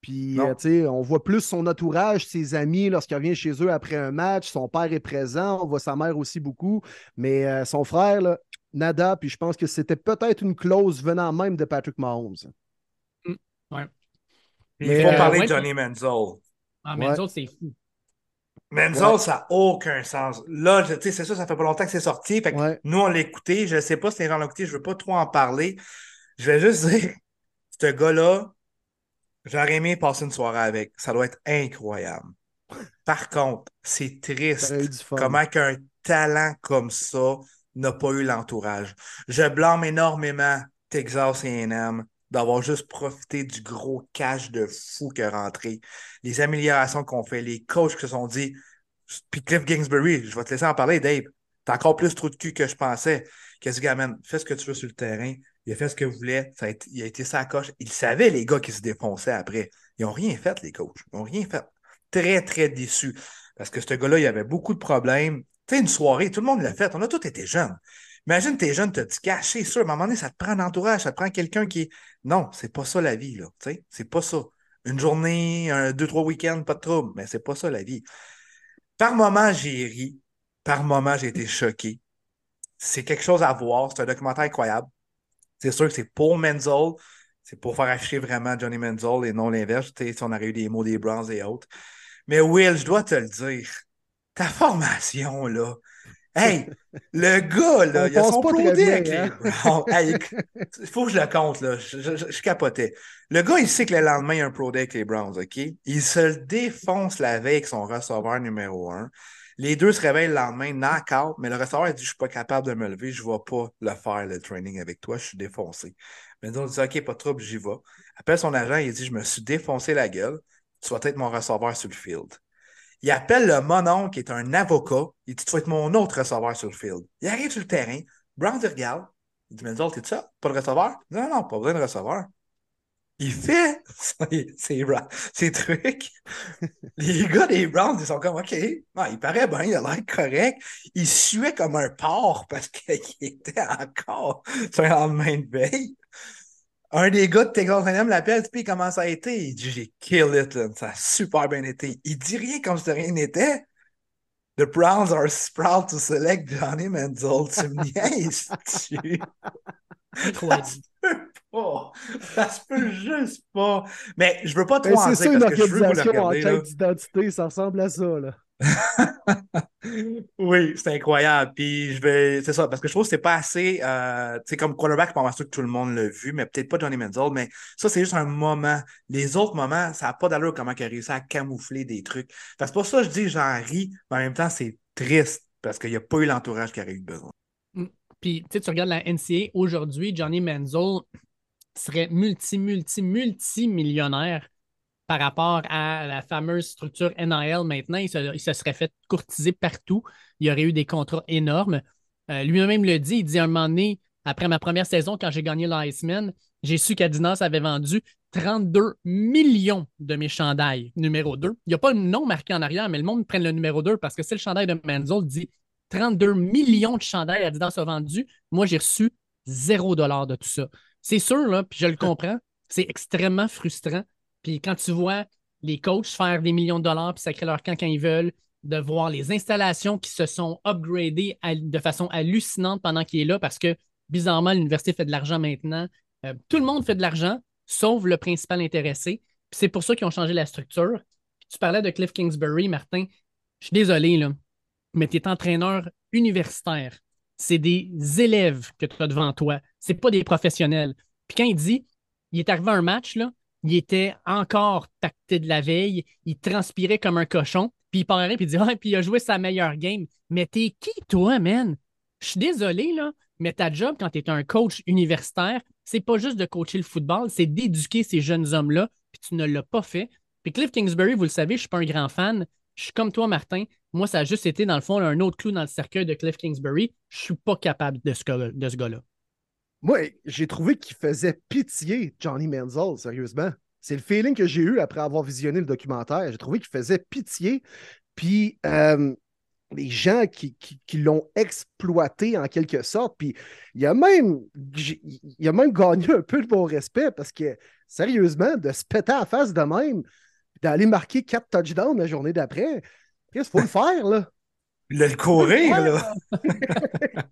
Puis, euh, tu sais, on voit plus son entourage, ses amis, lorsqu'il revient chez eux après un match. Son père est présent. On voit sa mère aussi beaucoup. Mais euh, son frère, là, nada. Puis je pense que c'était peut-être une clause venant même de Patrick Mahomes. Mm. Ouais. Il faut parler de Johnny Menzel. Ah, Menzel, c'est fou. Menzel, ça n'a aucun sens. Là, tu sais, c'est ça, ça fait pas longtemps que c'est sorti. Fait que nous, on l'a écouté. Je ne sais pas si les gens l'ont écouté. Je ne veux pas trop en parler. Je vais juste dire, ce gars-là, j'aurais aimé passer une soirée avec. Ça doit être incroyable. Par contre, c'est triste comment qu'un talent comme ça n'a pas eu l'entourage. Je blâme énormément Texas A&M d'avoir juste profité du gros cash de fou qui est rentré. Les améliorations qu'on fait, les coachs qui se sont dit, puis Cliff Kingsbury, je vais te laisser en parler, Dave. T'as encore plus trop de cul que je pensais. Qu'est-ce que fais ce que tu veux sur le terrain. Il a fait ce qu'il voulait. Il a été sa coche. Il savait, les gars, qui se défonçaient après. Ils n'ont rien fait, les coachs. Ils n'ont rien fait. Très, très déçus. Parce que ce gars-là, il avait beaucoup de problèmes. Tu sais, une soirée, tout le monde l'a fait. On a tous été jeunes. Imagine, t'es jeune, t'as dit caché sûr. À un moment donné, ça te prend un ça te prend quelqu'un qui. Non, c'est pas ça la vie, là. C'est pas ça. Une journée, deux, trois week-ends, pas de trouble, mais c'est pas ça la vie. Par moment, j'ai ri. Par moment, j'ai été choqué. C'est quelque chose à voir. C'est un documentaire incroyable. C'est sûr que c'est pour Menzel. C'est pour faire afficher vraiment Johnny Menzel et non l'inverse. Si on aurait eu des mots des Browns et autres. Mais Will, je dois te le dire ta formation, là. Hey, le gars, là, il a son pro avec hein? Il faut que je le compte, là. Je, capotais. Le gars, il sait que le lendemain, il y a un pro avec les Browns, OK? Il se défonce la veille avec son receveur numéro un. Les deux se réveillent le lendemain, knock-out, mais le receveur, il dit Je suis pas capable de me lever, je ne vais pas le faire, le training avec toi, je suis défoncé. Mais donc, il dit OK, pas de trouble, j'y vais. Appelle son agent, il dit Je me suis défoncé la gueule, tu vas être mon receveur sur le field. Il appelle le monon qui est un avocat. Il dit Tu vas être mon autre receveur sur le field. Il arrive sur le terrain. Brown il regarde. Il dit Menzel, t'es ça? Pas de receveur? Non, non, pas besoin de receveur. il fait ses, trucs. Les gars des Browns, ils sont comme OK, il paraît bien, il a l'air correct. Il suait comme un porc parce qu'il était encore sur un lendemain de veille. Un des gars de Texas A&M l'appelle, puis comment ça a été? Il dit J'ai kill it, ça a super bien été. Il dit rien comme si rien n'était. The Browns are proud to select Johnny Manziel. Tu me niaises-tu? Ça se peut pas. Ça se peut juste pas. Mais je veux pas trop en que je veux vous le regarder. en d'identité, ça ressemble à ça, là. oui, c'est incroyable. Puis je vais. C'est ça, parce que je trouve que c'est pas assez. Euh, comme quarterback, pas sûr que tout le monde l'a vu, mais peut-être pas Johnny Manziel. Mais ça, c'est juste un moment. Les autres moments, ça n'a pas d'allure comment il a réussi à camoufler des trucs. C'est pour ça que je dis j'en ris, mais en même temps, c'est triste parce qu'il n'y a pas eu l'entourage qui aurait eu besoin. Puis, tu sais, tu regardes la NCA aujourd'hui, Johnny Manziel serait multi, multi, multi millionnaire par rapport à la fameuse structure NIL maintenant. Il se, serait fait courtiser partout. Il y aurait eu des contrats énormes. Euh, lui-même le dit, il dit un moment donné, après ma première saison, quand j'ai gagné l'Iceman, j'ai su qu'Adidas avait vendu 32 millions de mes chandails numéro 2. Il n'y a pas le nom marqué en arrière, mais le monde prend le numéro 2 parce que c'est le chandail de Manziel dit 32 millions de chandails Adidas a vendus. Moi, j'ai reçu zéro dollar de tout ça. C'est sûr, puis je le comprends, c'est extrêmement frustrant. Puis quand tu vois les coachs faire des millions de dollars puis sacrer leur camp quand ils veulent, de voir les installations qui se sont upgradées de façon hallucinante pendant qu'il est là parce que bizarrement, l'université fait de l'argent maintenant. Euh, tout le monde fait de l'argent, sauf le principal intéressé. c'est pour ça qu'ils ont changé la structure. tu parlais de Cliff Kingsbury, Martin. Je suis désolé, là mais tu es entraîneur universitaire. C'est des élèves que tu as devant toi. C'est pas des professionnels. Puis quand il dit, il est arrivé à un match, là, il était encore tacté de la veille, il transpirait comme un cochon, puis il parlait, puis il dit Ah, puis il a joué sa meilleure game. Mais t'es qui, toi, man? Je suis désolé, là, mais ta job quand tu un coach universitaire, c'est pas juste de coacher le football, c'est d'éduquer ces jeunes hommes-là, puis tu ne l'as pas fait. Puis Cliff Kingsbury, vous le savez, je suis pas un grand fan. Je suis comme toi, Martin. Moi, ça a juste été, dans le fond, un autre clou dans le cercueil de Cliff Kingsbury. Je suis pas capable de ce gars-là. Moi, j'ai trouvé qu'il faisait pitié Johnny Manziel, sérieusement. C'est le feeling que j'ai eu après avoir visionné le documentaire. J'ai trouvé qu'il faisait pitié. Puis euh, les gens qui, l'ont exploité en quelque sorte. Puis il a même il gagné un peu de bon respect parce que sérieusement, de se péter à la face de même, d'aller marquer quatre touchdowns la journée d'après. Qu'est-ce qu'il faut le faire, là? Le, le courir, là.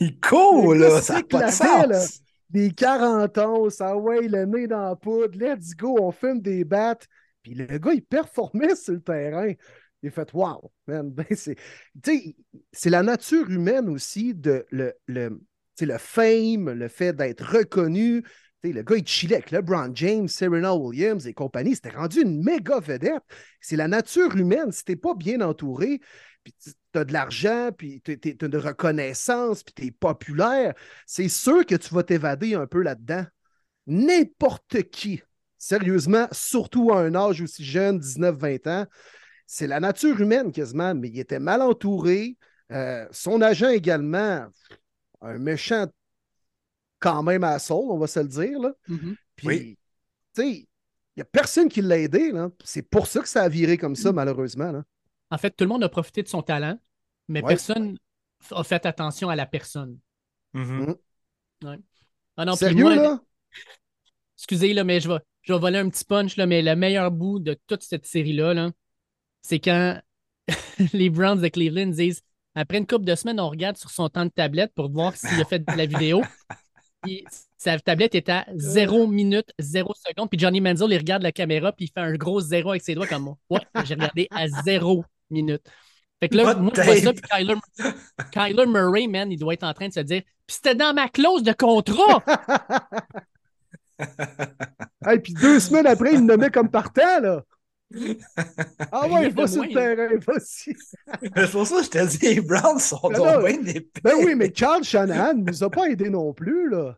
il court, là. Ça n'a pas de sens. Là. Des 40 ans, ça ouais, le nez dans la poudre, let's go, on fume des battes. Puis le gars, il performait sur le terrain. Il a fait Wow, man. Ben, c'est la nature humaine aussi de le, le, le fame, le fait d'être reconnu, le gars, il chillait avec LeBron James, Serena Williams et compagnie. C'était rendu une méga vedette. C'est la nature humaine. Si t'es pas bien entouré, puis tu as de l'argent, puis tu as de reconnaissance, puis tu es populaire, c'est sûr que tu vas t'évader un peu là-dedans. N'importe qui, sérieusement, surtout à un âge aussi jeune, 19-20 ans, c'est la nature humaine quasiment, mais il était mal entouré. Euh, son agent également, un méchant quand même à Soul, on va se le dire. Là. Mm-hmm. Puis, tu sais, il n'y a personne qui l'a aidé. C'est pour ça que ça a viré comme ça, mm. malheureusement. Là. En fait, tout le monde a profité de son talent, mais personne a fait attention à la personne. Mm-hmm. Mm. Ah non, Sérieux, là? Excusez, là, mais je vais, je vais voler un petit punch, là, mais le meilleur bout de toute cette série-là, -là, c'est quand les Browns de Cleveland disent après une couple de semaines, on regarde sur son temps de tablette pour voir s'il a fait de la vidéo. sa tablette est à 0 minute, 0 seconde. Puis Johnny Manziel, il regarde la caméra, puis il fait un gros zéro avec ses doigts comme moi. Ouais, j'ai regardé à 0 minute. Fait que là, moi, je vois ça, puis Kyler, Kyler, Murray, man, il doit être en train de se dire Puis c'était dans ma clause de contrat! Et puis deux semaines après, il me nommait comme partant, là. Ah ouais, va sur le terrain, vas-y. C'est pour ça que je te dis, les Browns sont ben bien épais. Ben oui, mais Charles Shanahan ne nous a pas aidés non plus, là.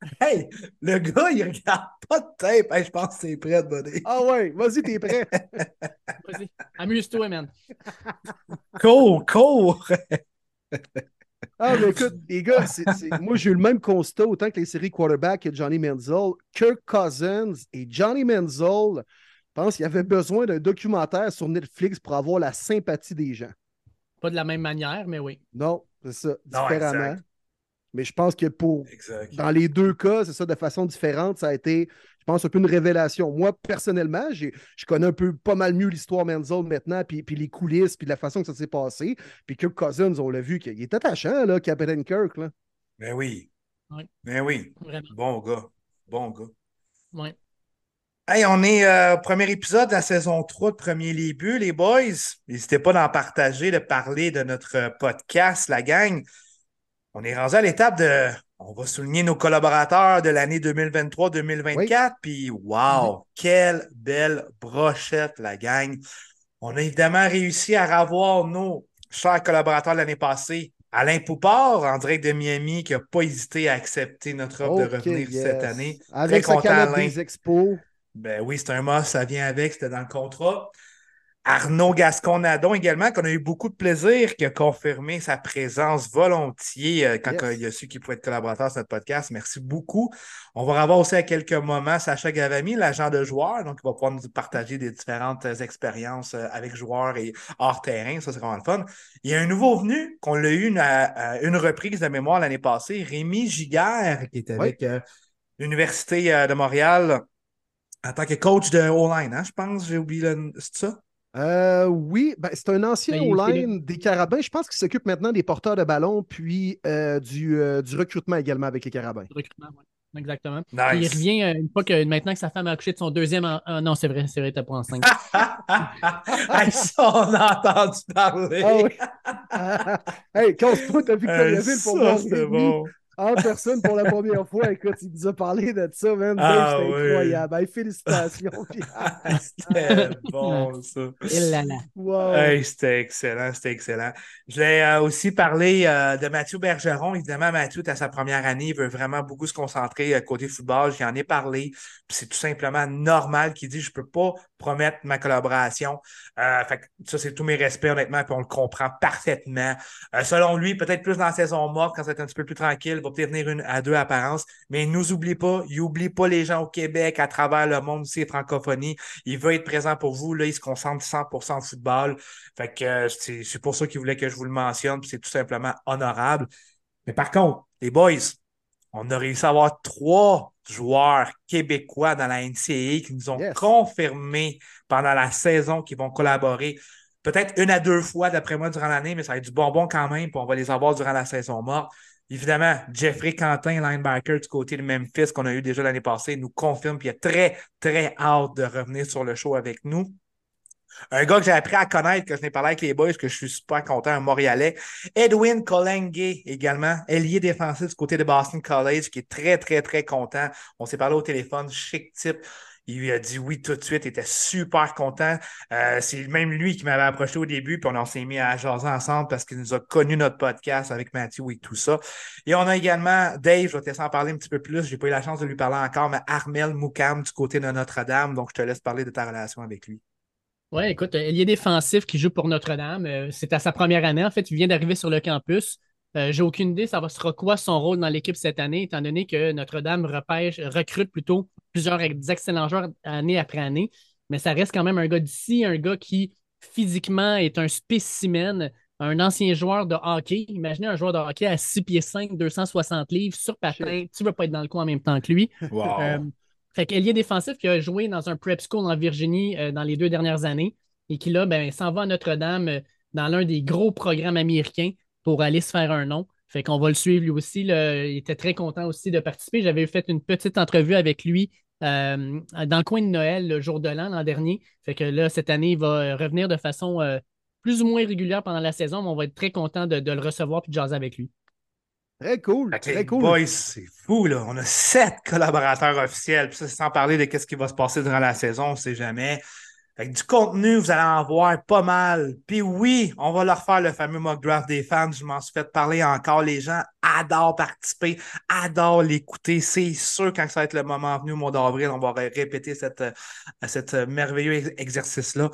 Hey, le gars, il regarde pas de tape. Hey, je pense que c'est prêt, buddy. Ah ouais, vas-y, t'es prêt. vas-y, amuse-toi, man. Cours, cours. Ah, mais écoute, les gars, moi, j'ai eu le même constat autant que les séries quarterback et Johnny Menzel. Kirk Cousins et Johnny Menzel, je pense qu'il y avait besoin d'un documentaire sur Netflix pour avoir la sympathie des gens. Pas de la même manière, mais oui. Non, c'est ça, différemment. Mais je pense que pour dans les deux cas, c'est ça, de façon différente, ça a été pense, un peu une révélation. Moi, personnellement, je connais un peu pas mal mieux l'histoire Menzel maintenant, puis, puis les coulisses, puis la façon que ça s'est passé. Puis Kirk Cousins, on l'a vu, qu'il est attachant, là, Captain Kirk. Là. Ben oui. Ben oui. Bon gars. Bon gars. Oui. Hey, on est euh, au premier épisode de la saison 3 de Premier Début, les boys. N'hésitez pas d'en partager, de parler de notre podcast, la gang. On est rendu à l'étape de on va souligner nos collaborateurs de l'année 2023-2024. Puis, wow, quelle belle brochette, la gang. On a évidemment réussi à revoir nos chers collaborateurs l'année passée. Alain Poupard, en direct de Miami, qui n'a pas hésité à accepter notre offre de revenir cette année. Avec Très des expos. Ben oui, c'est un mot, ça vient avec, c'était dans le contrat. Arnaud Gascon-Nadon également, qu'on a eu beaucoup de plaisir, qui a confirmé sa présence volontiers euh, quand il y a su qu'il pouvait être collaborateur sur notre podcast. Merci beaucoup. On va revoir aussi à quelques moments Sacha Gavami, l'agent de joueurs, donc il va pouvoir nous partager des différentes expériences euh, avec joueurs et hors terrain. Ça, c'est vraiment le fun. Il y a un nouveau venu qu'on l'a eu à, une reprise de mémoire l'année passée, Rémi Giguère, qui était avec euh, l'Université de Montréal en tant que coach de O-line, hein, je pense. J'ai oublié le... C'est ça? Euh, oui, ben, c'est un ancien ben, line des Carabins. Je pense qu'il s'occupe maintenant des porteurs de ballon, puis euh, du, euh, du, recrutement également avec les Carabins. Recrutement, oui. Exactement. Il revient une fois que maintenant que sa femme a accouché de son deuxième. non, c'est vrai, c'est vrai, t'as pas enceinte. ça, on a entendu parler. Ah, oui. hey, quand on t'as vu que pour voir. C'est bon en personne pour la première fois. Écoute, il nous a parlé de ça, même. Ah, C'était incroyable. félicitations. c'était bon, ça. c'était excellent, c'était excellent. Je voulais euh, aussi parler euh, de Mathieu Bergeron. Évidemment, Mathieu, à sa première année, il veut vraiment beaucoup se concentrer euh, côté football. J'en ai parlé. C'est tout simplement normal qu'il dit je ne peux pas promettre ma collaboration. fait ça, c'est tous mes respects, honnêtement, puis on le comprend parfaitement. selon lui, peut-être plus dans la saison morte, quand c'est un petit peu plus tranquille, peut-être venir une à deux apparences, mais il nous oublie pas. Il oublie pas les gens au Québec, à travers le monde aussi, francophonie. Il veut être présent pour vous. Là, il se concentre 100% en football. Fait que euh, c'est pour ça qu'il voulait que je vous le mentionne. C'est tout simplement honorable. Mais par contre, les boys, on a réussi à avoir trois joueurs québécois dans la NCAA qui nous ont confirmé pendant la saison qu'ils vont collaborer. Peut-être une à deux fois, d'après moi, durant l'année, mais ça va être du bonbon quand même, puis on va les avoir durant la saison morte. Évidemment, Jeffrey Quentin, linebacker du côté de Memphis, qu'on a eu déjà l'année passée, nous confirme qu'il est très, très hâte de revenir sur le show avec nous. Un gars que j'ai appris à connaître, que je n'ai parlé avec les boys, que je suis super content, un Montréalais. Edwin Kolengue également, ailier défensif du côté de Boston College, qui est très, très, très content. On s'est parlé au téléphone, chic type. Il lui a dit oui tout de suite, il était super content. Euh, c'est même lui qui m'avait approché au début, puis on s'est mis à jaser ensemble parce qu'il nous a connu notre podcast avec Mathieu et tout ça. Et on a également Dave, je vais te laisser en parler un petit peu plus. J'ai pas eu la chance de lui parler encore, mais Armel Moukam du côté de Notre-Dame. Donc, je te laisse parler de ta relation avec lui. Oui, écoute, il y a défensif qui joue pour Notre-Dame. Euh, c'est à sa première année. En fait, il vient d'arriver sur le campus. Euh, j'ai aucune idée, ça va sera quoi son rôle dans l'équipe cette année, étant donné que Notre-Dame recrute plutôt plusieurs excellents joueurs année après année. Mais ça reste quand même un gars d'ici, un gars qui physiquement est un spécimen, un ancien joueur de hockey. Imaginez un joueur de hockey à 6 pieds 5, 260 livres sur patin. Tu ne veux pas être dans le coin en même temps que lui. Wow. Euh, fait qu'ailier défensif qui a joué dans un prep school en Virginie euh, dans les deux dernières années et qui là, ben, s'en va à Notre-Dame dans l'un des gros programmes américains pour aller se faire un nom. Fait qu'on va le suivre lui aussi. Il était très content aussi de participer. J'avais fait une petite entrevue avec lui euh, dans le coin de Noël le jour de l'an l'an dernier. Fait que là, cette année, il va revenir de façon euh, plus ou moins régulière pendant la saison, mais on va être très content de, le recevoir et de jaser avec lui. Très cool. très cool. Boys, c'est fou, là. On a sept collaborateurs officiels. Puis ça, sans parler de ce qui va se passer durant la saison, on ne sait jamais. Du contenu, vous allez en voir pas mal. Puis oui, on va leur faire le fameux mock draft des fans. Je m'en suis fait parler encore. Les gens adorent participer, adorent l'écouter. C'est sûr, quand ça va être le moment venu au mois d'avril, on va répéter cette, euh, cette merveilleux exercice-là.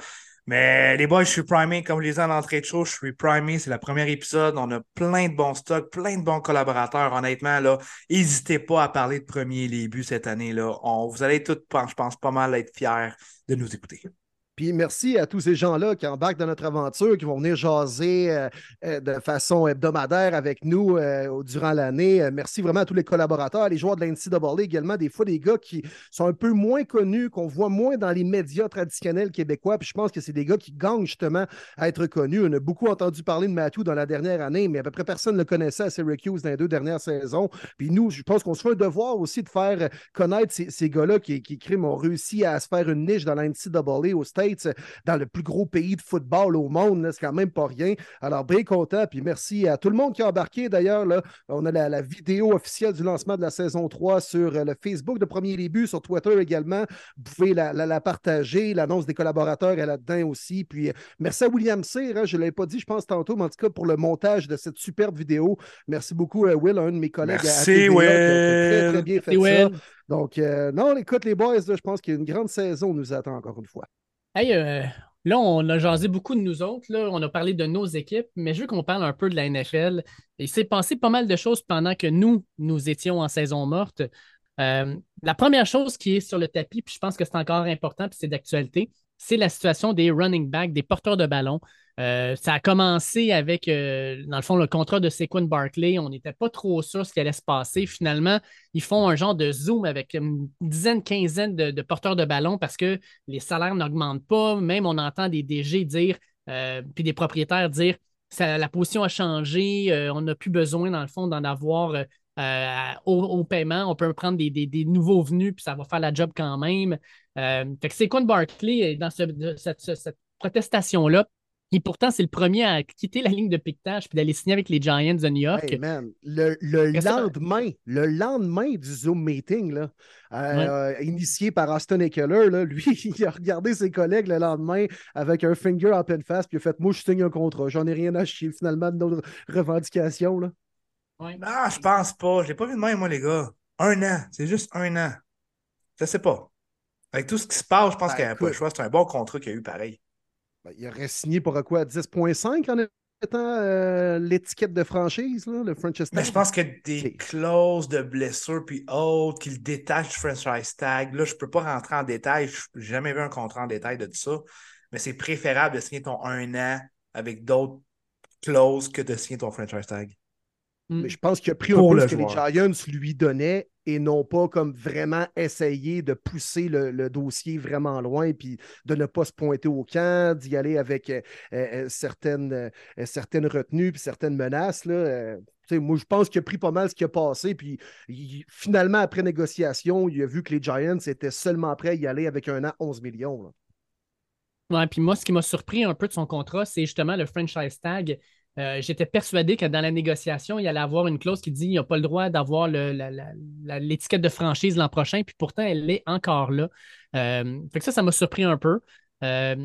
Mais les boys, je suis primé, comme je les ai en entrée de show, je suis primé, c'est le premier épisode, on a plein de bons stocks, plein de bons collaborateurs, honnêtement, là, n'hésitez pas à parler de premier début cette année, là. Vous allez tous, je pense, pas mal être fiers de nous écouter. Puis merci à tous ces gens-là qui embarquent dans notre aventure, qui vont venir jaser euh, euh, de façon hebdomadaire avec nous euh, durant l'année. merci vraiment à tous les collaborateurs, les joueurs de l'NCAA également, des fois des gars qui sont un peu moins connus, qu'on voit moins dans les médias traditionnels québécois. Puis je pense que c'est des gars qui gagnent justement à être connus. On a beaucoup entendu parler de Matthew dans la dernière année, mais à peu près personne ne le connaissait à Syracuse dans les deux dernières saisons. Puis nous, je pense qu'on se fait un devoir aussi de faire connaître ces, gars-là qui, qui, qui ont réussi à se faire une niche dans l'NCAA au Stade dans le plus gros pays de football au monde. C'est quand même pas rien. Alors, bien content. Puis merci à tout le monde qui a embarqué. D'ailleurs, on a la, vidéo officielle du lancement de la saison 3 sur euh, le Facebook de Premier Début, sur Twitter également. Vous pouvez la, partager. L'annonce des collaborateurs est là-dedans aussi. Puis euh, merci à William Cyr. Hein. je ne l'avais pas dit, je pense, tantôt, mais en tout cas, pour le montage de cette superbe vidéo. Merci beaucoup, euh, Will, un de mes collègues. Merci, Will. très, très bien fait ça. Donc, non, écoute, les boys, je pense qu'il y a une grande saison nous attend encore une fois. Hey, euh, là, on a jasé beaucoup de nous autres. On a parlé de nos équipes, mais je veux qu'on parle un peu de la NFL. Il s'est passé pas mal de choses pendant que nous, nous étions en saison morte. Euh, la première chose qui est sur le tapis, puis je pense que c'est encore important, puis c'est d'actualité, c'est la situation des running backs, des porteurs de ballon. Euh, ça a commencé avec, euh, dans le fond, le contrat de Sequin Barkley. On n'était pas trop sûr ce qui allait se passer. Finalement, ils font un genre de zoom avec une dizaine, quinzaine de, porteurs de ballon parce que les salaires n'augmentent pas. Même on entend des DG dire, euh, puis des propriétaires dire, la position a changé, on n'a plus besoin, dans le fond, d'en avoir au, paiement. On peut prendre des, nouveaux venus, puis ça va faire la job quand même. fait que Sequin Barkley, dans cette protestation-là, et pourtant, c'est le premier à quitter la ligne de piquetage puis d'aller signer avec les Giants de New York. le, lendemain, le lendemain du Zoom meeting, là, euh, initié par Austin Eckler, là, lui, il a regardé ses collègues le lendemain avec un finger up and face puis il a fait Moi, je signe un contrat. J'en ai rien à chier finalement de notre revendication. Là. Non, je pense pas. Je l'ai pas vu de même, moi, les gars. Un an. C'est juste un an. Je sais pas. Avec tout ce qui se passe, je pense ben, qu'il n'y a pas le choix. C'est un bon contrat qu'il y a eu pareil. Ben, il aurait signé pour quoi? 10,5 en étant euh, l'étiquette de franchise, le franchise tag. Mais je pense que des clauses de blessure puis autres qui le détachent du franchise tag. Là, je ne peux pas rentrer en détail. Je n'ai jamais vu un contrat en détail de tout ça. Mais c'est préférable de signer ton un an avec d'autres clauses que de signer ton franchise tag. Mm. Mais je pense qu'il a pris un peu ce que les Giants lui donnaient et non pas comme vraiment essayer de pousser le, dossier vraiment loin puis de ne pas se pointer au camp, d'y aller avec euh, euh, certaines, euh, certaines retenues puis certaines menaces. Là, moi, je pense qu'il a pris pas mal ce qui a passé. Puis finalement, après négociation, il a vu que les Giants étaient seulement prêts à y aller avec un an 11 millions. Ouais, puis moi, ce qui m'a surpris un peu de son contrat, c'est justement le franchise tag. Euh, j'étais persuadé que dans la négociation, il allait avoir une clause qui dit qu'il n'a pas le droit d'avoir l'étiquette de franchise l'an prochain, puis pourtant, elle est encore là. Euh, fait que ça, ça m'a surpris un peu. Euh,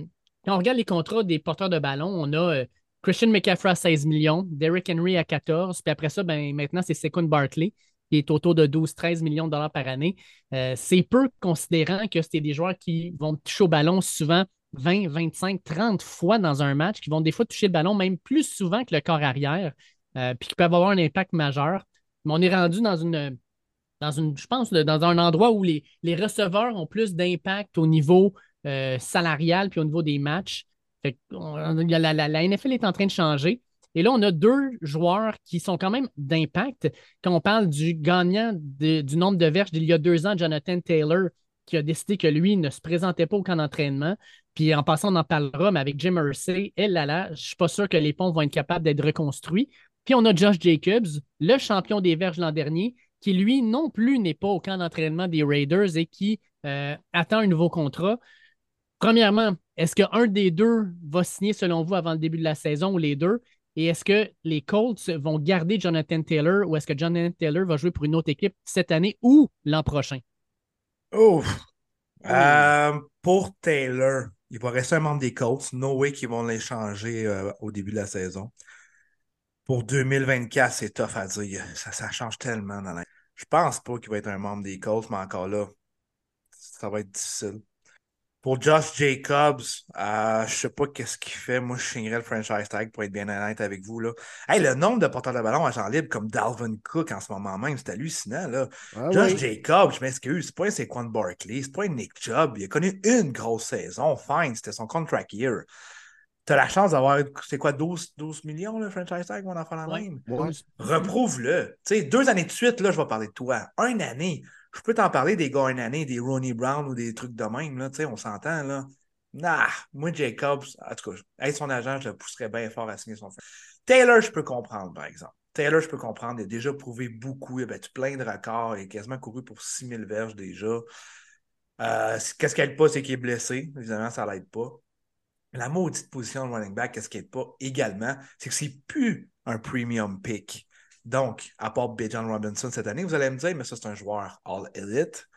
quand on regarde les contrats des porteurs de ballon, on a Christian McCaffrey à 16 millions, Derrick Henry à 14, puis après ça, ben, maintenant, c'est Second Barkley qui est autour de 12-13 millions de dollars par année. c'est peu considérant que c'est des joueurs qui vont toucher au ballon souvent 20, 25, 30 fois dans un match, qui vont des fois toucher le ballon même plus souvent que le corps arrière, euh, puis qui peuvent avoir un impact majeur. Mais on est rendu dans une, dans une je pense, dans un endroit où les, les receveurs ont plus d'impact au niveau euh, salarial puis au niveau des matchs. la, la, NFL est en train de changer. Et là, on a deux joueurs qui sont quand même d'impact. Quand on parle du gagnant du nombre de verges d'il y a deux ans, Jonathan Taylor, qui a décidé que lui ne se présentait pas au camp d'entraînement. Puis en passant, on en parlera, mais avec Jim Hersey, elle, là, là, je ne suis pas sûr que les ponts vont être capables d'être reconstruits. Puis on a Josh Jacobs, le champion des Verges l'an dernier, qui lui non plus n'est pas au camp d'entraînement des Raiders et qui euh, attend un nouveau contrat. Premièrement, est-ce qu'un des deux va signer selon vous avant le début de la saison ou les deux? Et est-ce que les Colts vont garder Jonathan Taylor ou est-ce que Jonathan Taylor va jouer pour une autre équipe cette année ou l'an prochain? Oh! pour Taylor, il va rester un membre des Colts. No way qu'ils vont l'échanger euh, au début de la saison. Pour 2024, c'est tough à dire. Ça, ça change tellement dans la. Je pense pas qu'il va être un membre des Colts, mais encore là, ça va être difficile. Pour Josh Jacobs, euh, je sais pas qu'est-ce qu'il fait. Moi, je signerais le franchise tag pour être bien honnête avec vous. Là. Hey, le nombre de porteurs de ballon à champ libre comme Dalvin Cook en ce moment même, c'est hallucinant. Là. Ah Josh oui. Jacobs, je m'excuse, c'est pas un Saquon Barkley, c'est pas un Nick Chubb. Il a connu une grosse saison. Fine, c'était son contract year. Tu as la chance d'avoir, c'est quoi, 12, 12 millions le franchise tag, mon enfant la même? Ouais. Reprouve-le. Tu sais, deux années de suite, là, je vais parler de toi. Une année. Je peux t'en parler des année, des Ronnie Brown ou des trucs de même, là. On s'entend, là. Nah, moi, Jacobs, en tout cas, être son agent, je le pousserais bien fort à signer son frère. Taylor, je peux comprendre, par exemple. Taylor, je peux comprendre. Il a déjà prouvé beaucoup. Il a battu plein de records. Il a quasiment couru pour 6000 verges déjà. Euh, qu'est-ce n'aide pas, c'est qu'il est blessé. Évidemment, ça l'aide pas. La maudite position de running back, qu'est-ce qui n'aide pas également, c'est que c'est plus un premium pick. Donc, à part B. John Robinson cette année, vous allez me dire, mais ça, c'est un joueur all elite.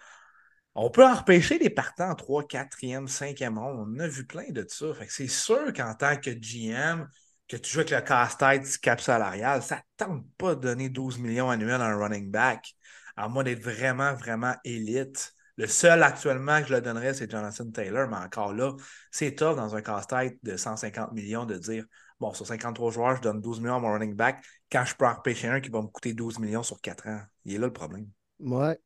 On peut en repêcher des partants en 3, 4e, 5e ronde. On a vu plein de ça. C'est sûr qu'en tant que GM, que tu joues avec le casse-tête du cap salarial, ça ne tente pas de donner 12 millions annuels à un running back, à moins d'être vraiment, vraiment élite. Le seul actuellement que je le donnerais, c'est Jonathan Taylor, mais encore là, c'est tough dans un casse-tête de 150 millions de dire bon, sur 53 joueurs, je donne 12 millions à mon running back quand je peux en repêcher un qui va me coûter 12 millions sur 4 ans. Il est là le problème. Ouais.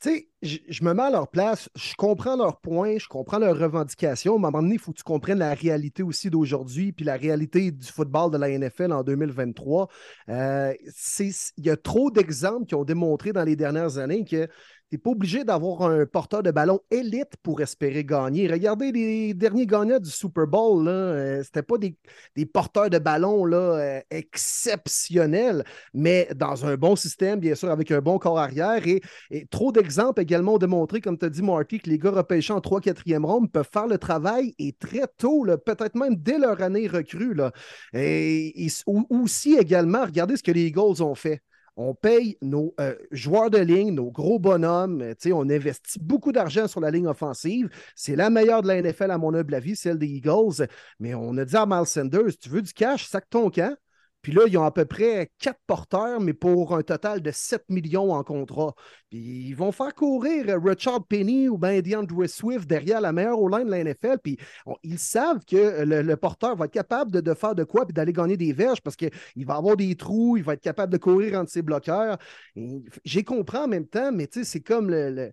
Tu sais, je, me mets à leur place, je comprends leurs points, je comprends leurs revendications, mais à un moment donné, il faut que tu comprennes la réalité aussi d'aujourd'hui, puis la réalité du football de la NFL en 2023. Euh, il y a trop d'exemples qui ont démontré dans les dernières années que tu n'es pas obligé d'avoir un porteur de ballon élite pour espérer gagner. Regardez les derniers gagnants du Super Bowl, euh, c'était pas des, des porteurs de ballon là, euh, exceptionnels, mais dans un bon système, bien sûr, avec un bon corps arrière. Et, et trop d'exemples également ont démontré, comme tu as dit, Marty, que les gars repêchés en 3-4e ronde peuvent faire le travail et très tôt, peut-être même dès leur année recrue. Là. Et, aussi également, regardez ce que les Eagles ont fait. On paye nos euh, joueurs de ligne, nos gros bonhommes. euh, on investit beaucoup d'argent sur la ligne offensive. C'est la meilleure de la NFL, à mon humble avis, celle des Eagles. Mais on a dit à Miles Sanders, tu veux du cash, sac ton camp. Puis là, ils ont à peu près quatre porteurs, mais pour un total de 7 millions en contrat. Puis ils vont faire courir Richard Penny ou bien DeAndre Swift derrière la meilleure O-line de la NFL. Puis ils savent que le, porteur va être capable de, faire de quoi puis d'aller gagner des verges parce qu'il va avoir des trous, il va être capable de courir entre ses bloqueurs. J'ai compris en même temps, mais tu sais, c'est comme le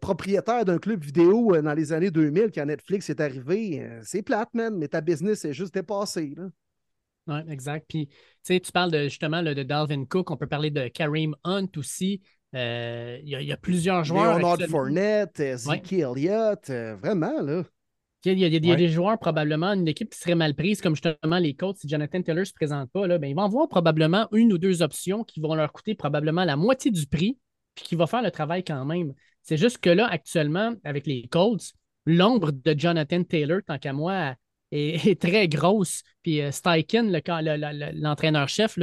propriétaire d'un club vidéo euh, dans les années 2000 quand Netflix est arrivé. Euh, C'est plate, man, mais ta business est juste dépassée. Là. Oui, exact. Puis, tu sais, tu parles de, justement là, de Dalvin Cook, on peut parler de Kareem Hunt aussi. Euh, Il y, a- il y a plusieurs joueurs. Leonard actuellement- Fournette, euh, Zeke Elliott, euh, vraiment, là. Il y a, il y a- il y a Ouais. des joueurs, probablement, une équipe qui serait mal prise, comme justement les Colts, si Jonathan Taylor ne se présente pas, là, ben, ils vont avoir probablement une ou deux options qui vont leur coûter probablement la moitié du prix, puis qui va faire le travail quand même. C'est juste que là, actuellement, avec les Colts, l'ombre de Jonathan Taylor, tant qu'à moi, est, est très grosse. Puis euh, Steichen, le- le- le- le- l'entraîneur-chef,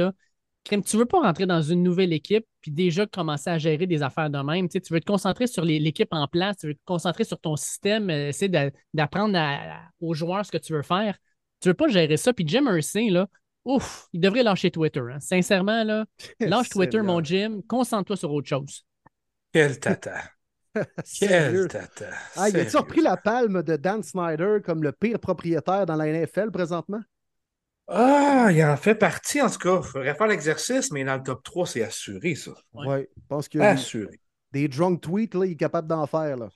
crime, tu veux pas rentrer dans une nouvelle équipe puis déjà commencer à gérer des affaires de même? Tu, sais, tu veux te concentrer sur l'équipe en place, tu veux te concentrer sur ton système, euh, essayer d'apprendre aux joueurs ce que tu veux faire. Tu veux pas gérer ça. Puis Jim Irsay, là, ouf, il devrait lâcher Twitter. hein. Sincèrement, là, lâche Twitter, mon Jim, concentre-toi sur autre chose. Quel tata. Quel tata. Ah, il a-tu Sérieux. repris la palme de Dan Snyder comme le pire propriétaire dans la NFL présentement? Ah, il en fait partie, en tout cas. Il faudrait faire l'exercice, mais dans le top 3, c'est assuré, ça. Ouais. Oui, je pense que Assuré. des drunk tweets, là, il est capable d'en faire. Là.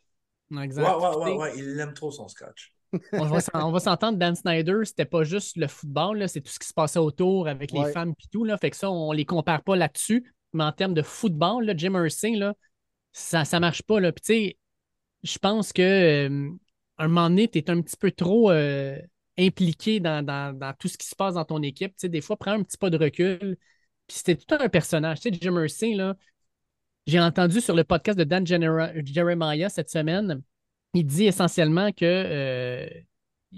Exact. Ouais, ouais, ouais, ouais. Il aime trop son scotch. on va s'entendre, Dan Snyder, c'était pas juste le football, là, c'est tout ce qui se passait autour avec les Ouais. femmes et tout. Là, fait que ça, on les compare pas là-dessus. Mais en termes de football, là, Jim là, ça, ça marche pas. Là. Puis, je pense que euh, un moment donné, tu es un petit peu trop euh, impliqué dans, tout ce qui se passe dans ton équipe. Tu des fois, prends un petit pas de recul. Puis c'était tout un personnage. Tu sais, Jim j'ai entendu sur le podcast de Dan Genera- Jeremiah cette semaine, il dit essentiellement que euh,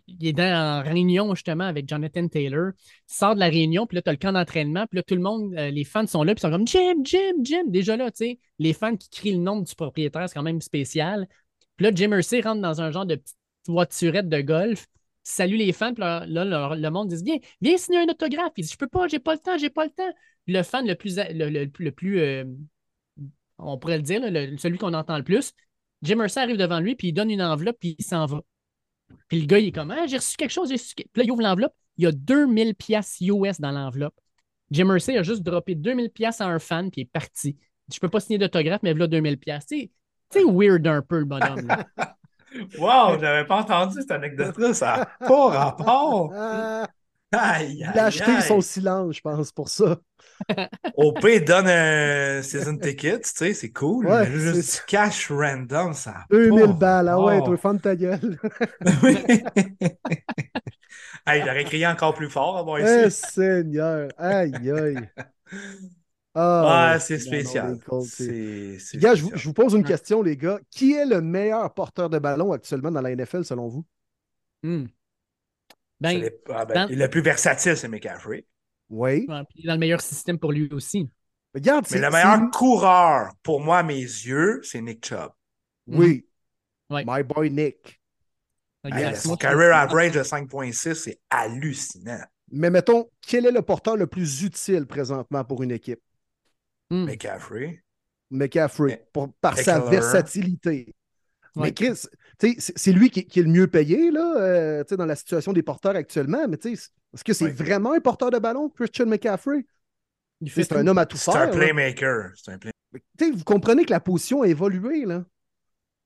il est dans, en réunion justement avec Jonathan Taylor. Il sort de la réunion, puis là, tu as le camp d'entraînement, puis là, tout le monde, euh, les fans sont là, puis ils sont comme Jim, Jim, Jim. Déjà là, tu sais, les fans qui crient le nom du propriétaire, c'est quand même spécial. Puis là, Jim Irsay rentre dans un genre de petite voiturette de golf, salue les fans, puis là, le, monde dit Viens, viens signer un autographe. Il dit Je peux pas, j'ai pas le temps, j'ai pas le temps. Le fan le plus, le, plus euh, on pourrait le dire, celui qu'on entend le plus, Jim Irsay arrive devant lui, puis il donne une enveloppe, puis il s'en va. Puis le gars, il est comme, ah, j'ai reçu quelque chose, j'ai reçu... Puis là, il ouvre l'enveloppe, il y a 2000 pièces US dans l'enveloppe. Jim Mercy a juste droppé 2000 pièces à un fan, puis il est parti. Je peux pas signer d'autographe, mais voilà 2000 pièces. Tu sais, weird un peu, le bonhomme. Là. wow, j'avais pas entendu cette anecdote-là, ça n'a pas rapport. Aïe, il a acheté son silence, je pense, pour ça. OP donne un season ticket, tu sais, c'est cool. Ouais, juste cash random, ça. 2000 balles, ah ouais, toi, fan de ta gueule. hey, j'aurais crié encore plus fort moi ici. Eh, Seigneur, aïe, aïe. Ah, ouais, c'est spécial. C'est, gars, je, je, vous pose une question, les gars. Qui est le meilleur porteur de ballon actuellement dans la NFL, selon vous? Hmm. Ben, ah, ben, Le plus versatile, c'est McCaffrey. Oui. il est dans le meilleur système pour lui aussi. Regarde, Mais le meilleur coureur, pour moi, à mes yeux, c'est Nick Chubb. Oui. My boy Nick. son career average de 5.6, c'est hallucinant. Mais mettons, quel est le porteur le plus utile présentement pour une équipe? Hmm. McCaffrey. McCaffrey, par sa versatilité. Mais Chris, c'est lui qui, est le mieux payé là, euh, dans la situation des porteurs actuellement. Mais est-ce que c'est vraiment un porteur de ballon, Christian McCaffrey? C'est un homme à tout faire. C'est un playmaker. Vous comprenez que la position a évolué. Là.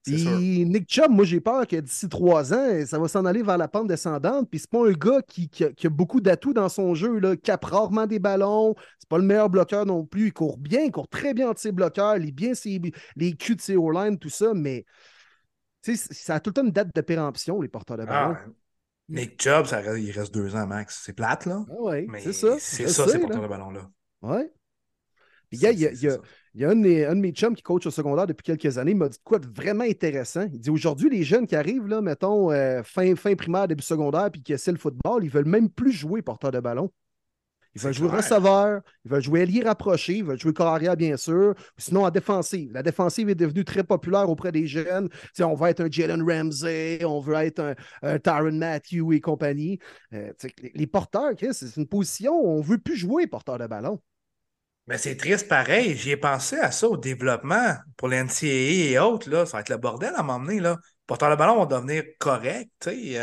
Nick Chubb, moi j'ai peur que d'ici trois ans, ça va s'en aller vers la pente descendante. Puis c'est pas un gars qui, a, beaucoup d'atouts dans son jeu, là, capte rarement des ballons. C'est pas le meilleur bloqueur non plus. Il court bien, il court très bien entre ses bloqueurs, il lit bien ses, les culs de ses O-line, tout ça, mais ça a tout le temps une date de péremption, les porteurs de ballon. Ah, Nick Chubb, ça, il reste deux ans max. C'est plate, là. Ah oui, c'est ça. C'est ça, ces porteurs de ballon-là. Oui. Il y a, il y a, il y a un, de mes, chums qui coach au secondaire depuis quelques années, il m'a dit quoi de vraiment intéressant. Il dit aujourd'hui, les jeunes qui arrivent, là, mettons, euh, fin, fin primaire, début secondaire, puis qui essaient le football, ils veulent même plus jouer porteur de ballon. Ils veulent jouer receveur, ils veulent jouer allié rapproché, ils veulent jouer carrière, bien sûr, sinon en défensive. La défensive est devenue très populaire auprès des jeunes. on va être un Jalen Ramsey, on veut être un, un Tyron Matthew et compagnie. Euh, les, porteurs, c'est une position où on ne veut plus jouer porteur de ballon. Mais c'est triste pareil. J'y ai pensé à ça au développement pour l'NCAA et autres. Là. Ça va être le bordel à m'emmener. Porteur de ballon va devenir correct. Tu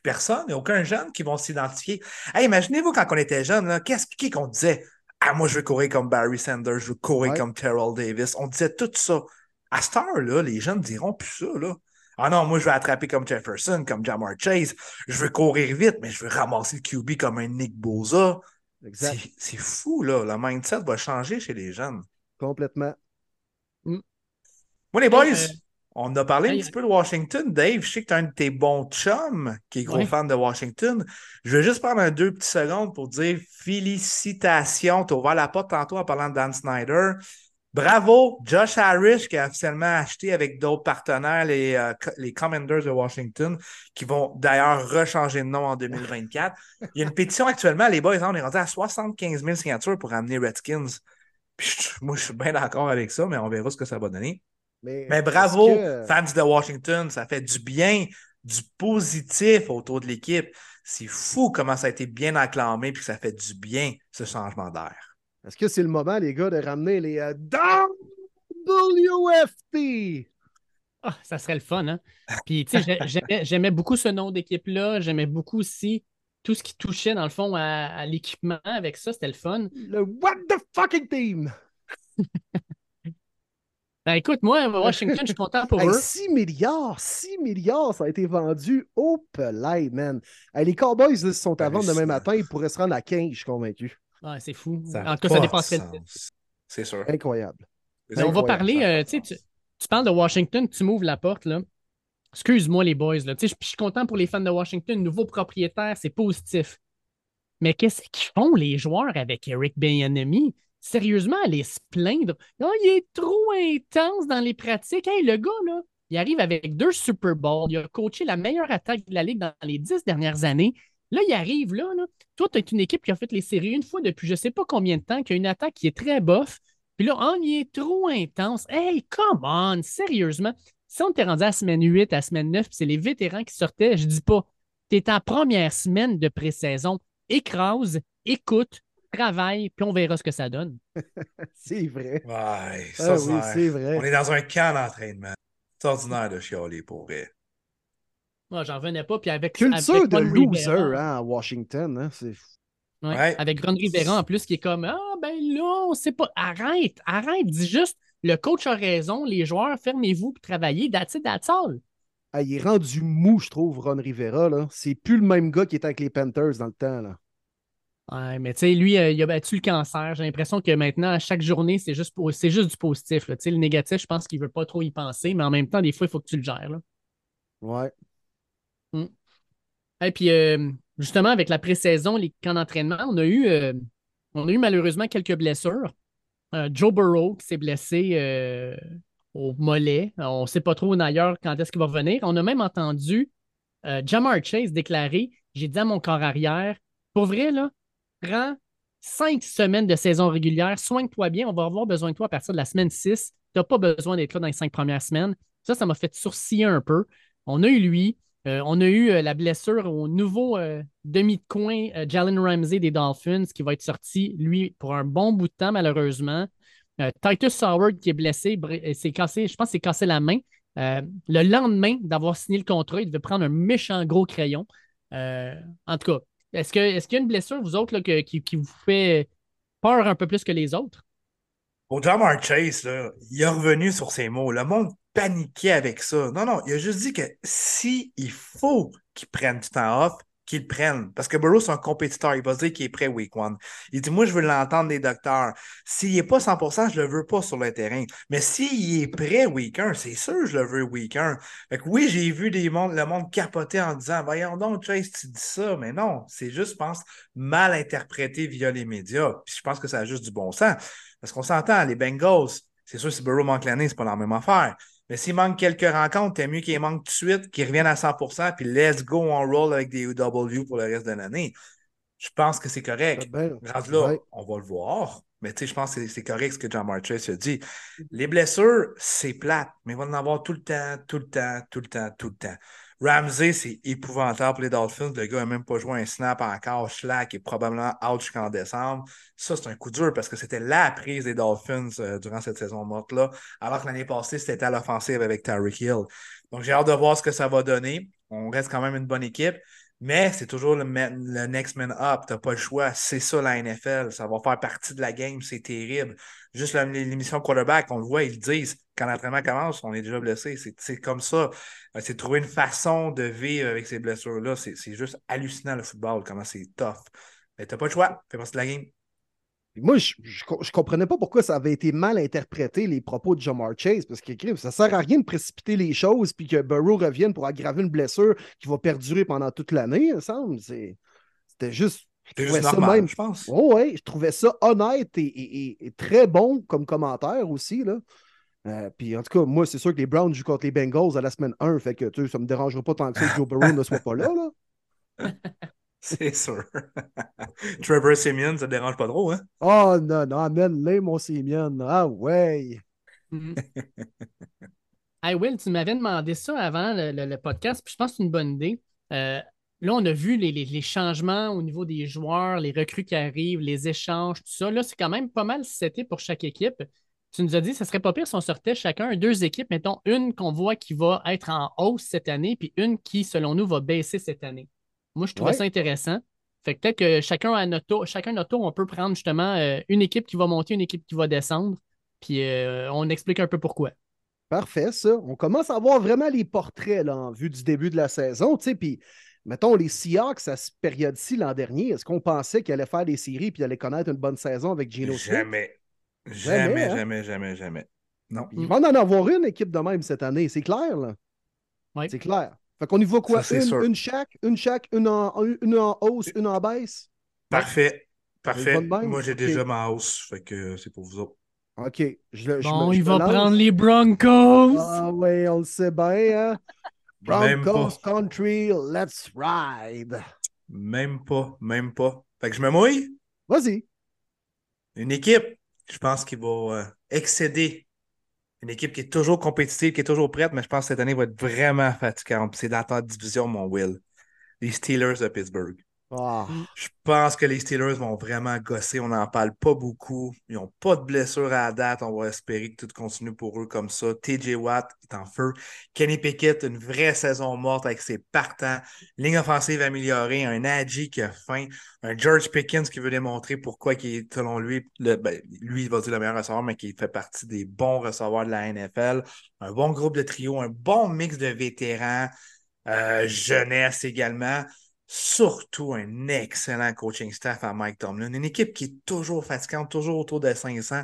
personne, il n'y a aucun jeune qui vont s'identifier. imaginez-vous quand on était jeune, qu'est-ce qu'on disait? Ah, moi, je veux courir comme Barry Sanders, je veux courir comme Terrell Davis. On disait tout ça. À cette heure-là, les jeunes diront plus ça. Là. Ah non, moi, je veux attraper comme Jefferson, comme Jamar Chase. Je veux courir vite, mais je veux ramasser le QB comme un Nick Boza. C'est fou, là. Le mindset va changer chez les jeunes. Complètement. Moi, les boys, euh, on a parlé un petit peu de Washington. Dave, je sais que tu es un de tes bons chums qui est gros fan de Washington. Je vais juste prendre un deux petites secondes pour dire félicitations. Tu as ouvert la porte tantôt en parlant de Dan Snyder. Bravo, Josh Harris qui a officiellement acheté avec d'autres partenaires les, euh, les Commanders de Washington qui vont d'ailleurs rechanger de nom en 2024. Il y a une pétition actuellement, les boys, on est rendu à 75 000 signatures pour amener Redskins. moi, je suis bien d'accord avec ça, mais on verra ce que ça va donner. Mais, bravo, fans de Washington, ça fait du bien, du positif autour de l'équipe. C'est fou comment ça a été bien acclamé et que ça fait du bien, ce changement d'air. Est-ce que c'est le moment, les gars, de ramener les euh, WFT? Ah, ça serait le fun, hein? Puis, tu sais, j'aimais beaucoup ce nom d'équipe-là. J'aimais beaucoup aussi tout ce qui touchait, dans le fond, à, à l'équipement avec ça. C'était le fun. Le What the fucking team! Ben écoute, moi, Washington, je suis content pour eux. 6 milliards, 6 milliards, ça a été vendu au pelay, man. les Cowboys, ils sont à vendre demain matin, ils pourraient se rendre à 15, je suis convaincu. Ouais, c'est fou. en tout cas, ça dépasserait le C'est sûr. Incroyable. on va parler, euh, tu, tu parles de Washington, tu m'ouvres la porte, là. Excuse-moi, les boys, là. Je suis content pour les fans de Washington, nouveau propriétaire, c'est positif. Mais qu'est-ce qu'ils font, les joueurs, avec Eric Bieniemy? Sérieusement aller se plaindre. Oh, il est trop intense dans les pratiques. Hey, le gars, là, il arrive avec deux Super Bowls. Il a coaché la meilleure attaque de la Ligue dans les dix dernières années. Là, il arrive là. Toi, tu es une équipe qui a fait les séries une fois depuis je ne sais pas combien de temps, qui a une attaque qui est très bof. Puis là, oh, il est trop intense. Hey, come on, sérieusement. Si on était rendu à semaine 8, à semaine 9, puis c'est les vétérans qui sortaient, je dis pas, tu es en première semaine de pré-saison. Écrase, écoute, travaille, puis on verra ce que ça donne. c'est vrai. Ouais, ça, ah c'est vrai. On est dans un camp d'entraînement. C'est ordinaire de chialer pour vrai. Moi, j'en revenais pas. Puis avec, Culture avec de Ron loser Rivera, hein, à Washington. Hein, c'est... ouais, Ouais. Avec Ron Rivera en plus, qui est comme Ah, ben là, on sait pas. Arrête, arrête, dis juste le coach a raison, les joueurs, fermez-vous pour travailler. That's it, that's all. Ah, il est rendu mou, je trouve, Ron Rivera. Là. C'est plus le même gars qui était avec les Panthers dans le temps. Là. Ouais, mais tu sais, lui, euh, il a battu le cancer. J'ai l'impression que maintenant, à chaque journée, c'est juste, c'est juste du positif. là. Le négatif, je pense qu'il veut pas trop y penser, mais en même temps, des fois, il faut que tu le gères. là. Ouais. Et puis, euh, justement, avec la pré-saison, les camps d'entraînement, on a eu, euh, on a eu malheureusement quelques blessures. Joe Burrow qui s'est blessé au mollet. On ne sait pas trop d'ailleurs quand est-ce qu'il va revenir. On a même entendu Jamar Chase déclarer J'ai dit à mon corps arrière, pour vrai, là, prends cinq semaines de saison régulière, soigne-toi bien, on va avoir besoin de toi à partir de la semaine 6. Tu n'as pas besoin d'être là dans les cinq premières semaines. Ça, ça m'a fait sourciller un peu. On a eu lui. Euh, on a eu euh, la blessure au nouveau euh, demi de coin, Jalen Ramsey des Dolphins, qui va être sorti, lui, pour un bon bout de temps, malheureusement. Titus Howard qui est blessé, s'est cassé, je pense s'est cassé la main. Le lendemain d'avoir signé le contrat, il devait prendre un méchant gros crayon. En tout cas, est-ce qu'il y a une blessure, vous autres, là, que- qui, vous fait peur un peu plus que les autres? Pour Jamar Chase, là, il est revenu sur ses mots. Le monde paniquait avec ça. Non, non, il a juste dit que si faut qu'il prenne du temps off, qu'il prenne. Parce que Burrow, c'est un compétiteur. Il va se dire qu'il est prêt week one. Il dit, moi, je veux l'entendre des docteurs. S'il n'est pas 100%, je le veux pas sur le terrain. Mais s'il est prêt week 1, c'est sûr je le veux week 1. Fait que oui, j'ai vu des mondes, le monde capoter en disant, voyons donc, Chase, tu dis ça. Mais non, c'est juste, je pense, mal interprété via les médias. Puis je pense que ça a juste du bon sens. Parce qu'on s'entend, les Bengals, c'est sûr, si Burrow manque l'année, c'est pas la même affaire. Mais s'il manque quelques rencontres, t'es mieux qu'il manque tout de suite, qu'il revienne à 100%, puis let's go, on roll avec des UW pour le reste de l'année. Je pense que c'est correct. Ben, Rendu là, ouais. on va le voir. Mais tu sais, je pense que c'est- correct ce que John Chase a dit. Les blessures, c'est plate, mais il va en avoir tout le temps, tout le temps, tout le temps, tout le temps. Ramsey, c'est épouvantable pour les Dolphins. Le gars n'a même pas joué un snap encore. Schlack est probablement out jusqu'en décembre. Ça, c'est un coup dur parce que c'était la prise des Dolphins euh, durant cette saison morte-là. Alors que l'année passée, c'était à l'offensive avec Tyreek Hill. Donc, j'ai hâte de voir ce que ça va donner. On reste quand même une bonne équipe. Mais c'est toujours le, next man up. Tu n'as pas le choix. C'est ça la NFL. Ça va faire partie de la game. C'est terrible. Juste l'émission quarterback, on le voit, ils le disent. Quand l'entraînement commence, on est déjà blessé. C'est comme ça. Euh, C'est trouver une façon de vivre avec ces blessures-là. C'est juste hallucinant le football, comment c'est tough. Mais t'as pas le choix. Fais partie de la game. Moi, je, je, co- je comprenais pas pourquoi ça avait été mal interprété, les propos de Jamar Chase, parce que crime, ça sert à rien de précipiter les choses puis que Burrow revienne pour aggraver une blessure qui va perdurer pendant toute l'année, il me semble. C'est- C'était juste. je trouvais juste ça normal, même- je pense. Oh, ouais, je trouvais ça honnête et, et- et- et très bon comme commentaire aussi. Là. Euh, puis en tout cas, moi, c'est sûr que les Browns jouent contre les Bengals à la semaine 1, fait que ça me dérangera pas tant que ça que Joe Burrow ne soit pas là. là. C'est sûr. Trevor Simeon, ça te dérange pas trop, hein? Oh non, non, amène-les, mon Simeon. Ah ouais. Mhm. Hey Will, tu m'avais demandé ça avant le, le- le podcast, puis je pense que c'est une bonne idée. Euh, là, on a vu les, les- les changements au niveau des joueurs, les recrues qui arrivent, les échanges, tout ça. Là, c'est quand même pas mal seté pour chaque équipe. Tu nous as dit que ce serait pas pire si on sortait chacun deux équipes, mettons une qu'on voit qui va être en hausse cette année, puis une qui, selon nous, va baisser cette année. Moi, je trouvais Ouais. ça intéressant. Fait que peut-être que chacun à notre tour, chacun notre tour, on peut prendre justement euh, une équipe qui va monter, une équipe qui va descendre, puis euh, on explique un peu pourquoi. Parfait, ça. On commence à voir vraiment les portraits là, en vue du début de la saison. tu sais, Puis, mettons, les Seahawks à cette période-ci l'an dernier, est-ce qu'on pensait qu'ils allaient faire des séries puis allaient connaître une bonne saison avec Geno Smith? Jamais. Jamais, Jamais, hein? jamais, jamais, jamais. Non. Il va en avoir une équipe de même cette année, c'est clair, là. Ouais. C'est clair. Fait qu'on y voit quoi? Ça, une, une chaque, une chaque, une en, une en hausse, une en baisse? Parfait. Parfait. Moi, j'ai déjà ma hausse, fait que c'est pour vous autres. OK. Je, le- je Bon, me- il va lance. prendre les Broncos. Ah oui, on le sait bien, hein? Même Broncos pas. Country, let's ride. Même pas, même pas. Fait que je me mouille? Vas-y. Une équipe, je pense qu'il va euh, excéder. Une équipe qui est toujours compétitive, qui est toujours prête, mais je pense que cette année va être vraiment fatigante. C'est dans ta division, mon Will. Les Steelers de Pittsburgh. Ah. Je pense que les Steelers vont vraiment gosser. On n'en parle pas beaucoup. Ils n'ont pas de blessure à la date. On va espérer que tout continue pour eux comme ça. TJ Watt est en feu. Kenny Pickett, une vraie saison morte avec ses partants. Ligne offensive améliorée. Un Adji qui a faim. Un George Pickens qui veut démontrer pourquoi est, selon lui, le, ben, lui, il va dire le meilleur receveur, mais qui fait partie des bons receveurs de la NFL. Un bon groupe de trio. Un bon mix de vétérans. Euh, jeunesse également surtout un excellent coaching staff à Mike Tomlin. Une équipe qui est toujours fatigante, toujours autour de 500,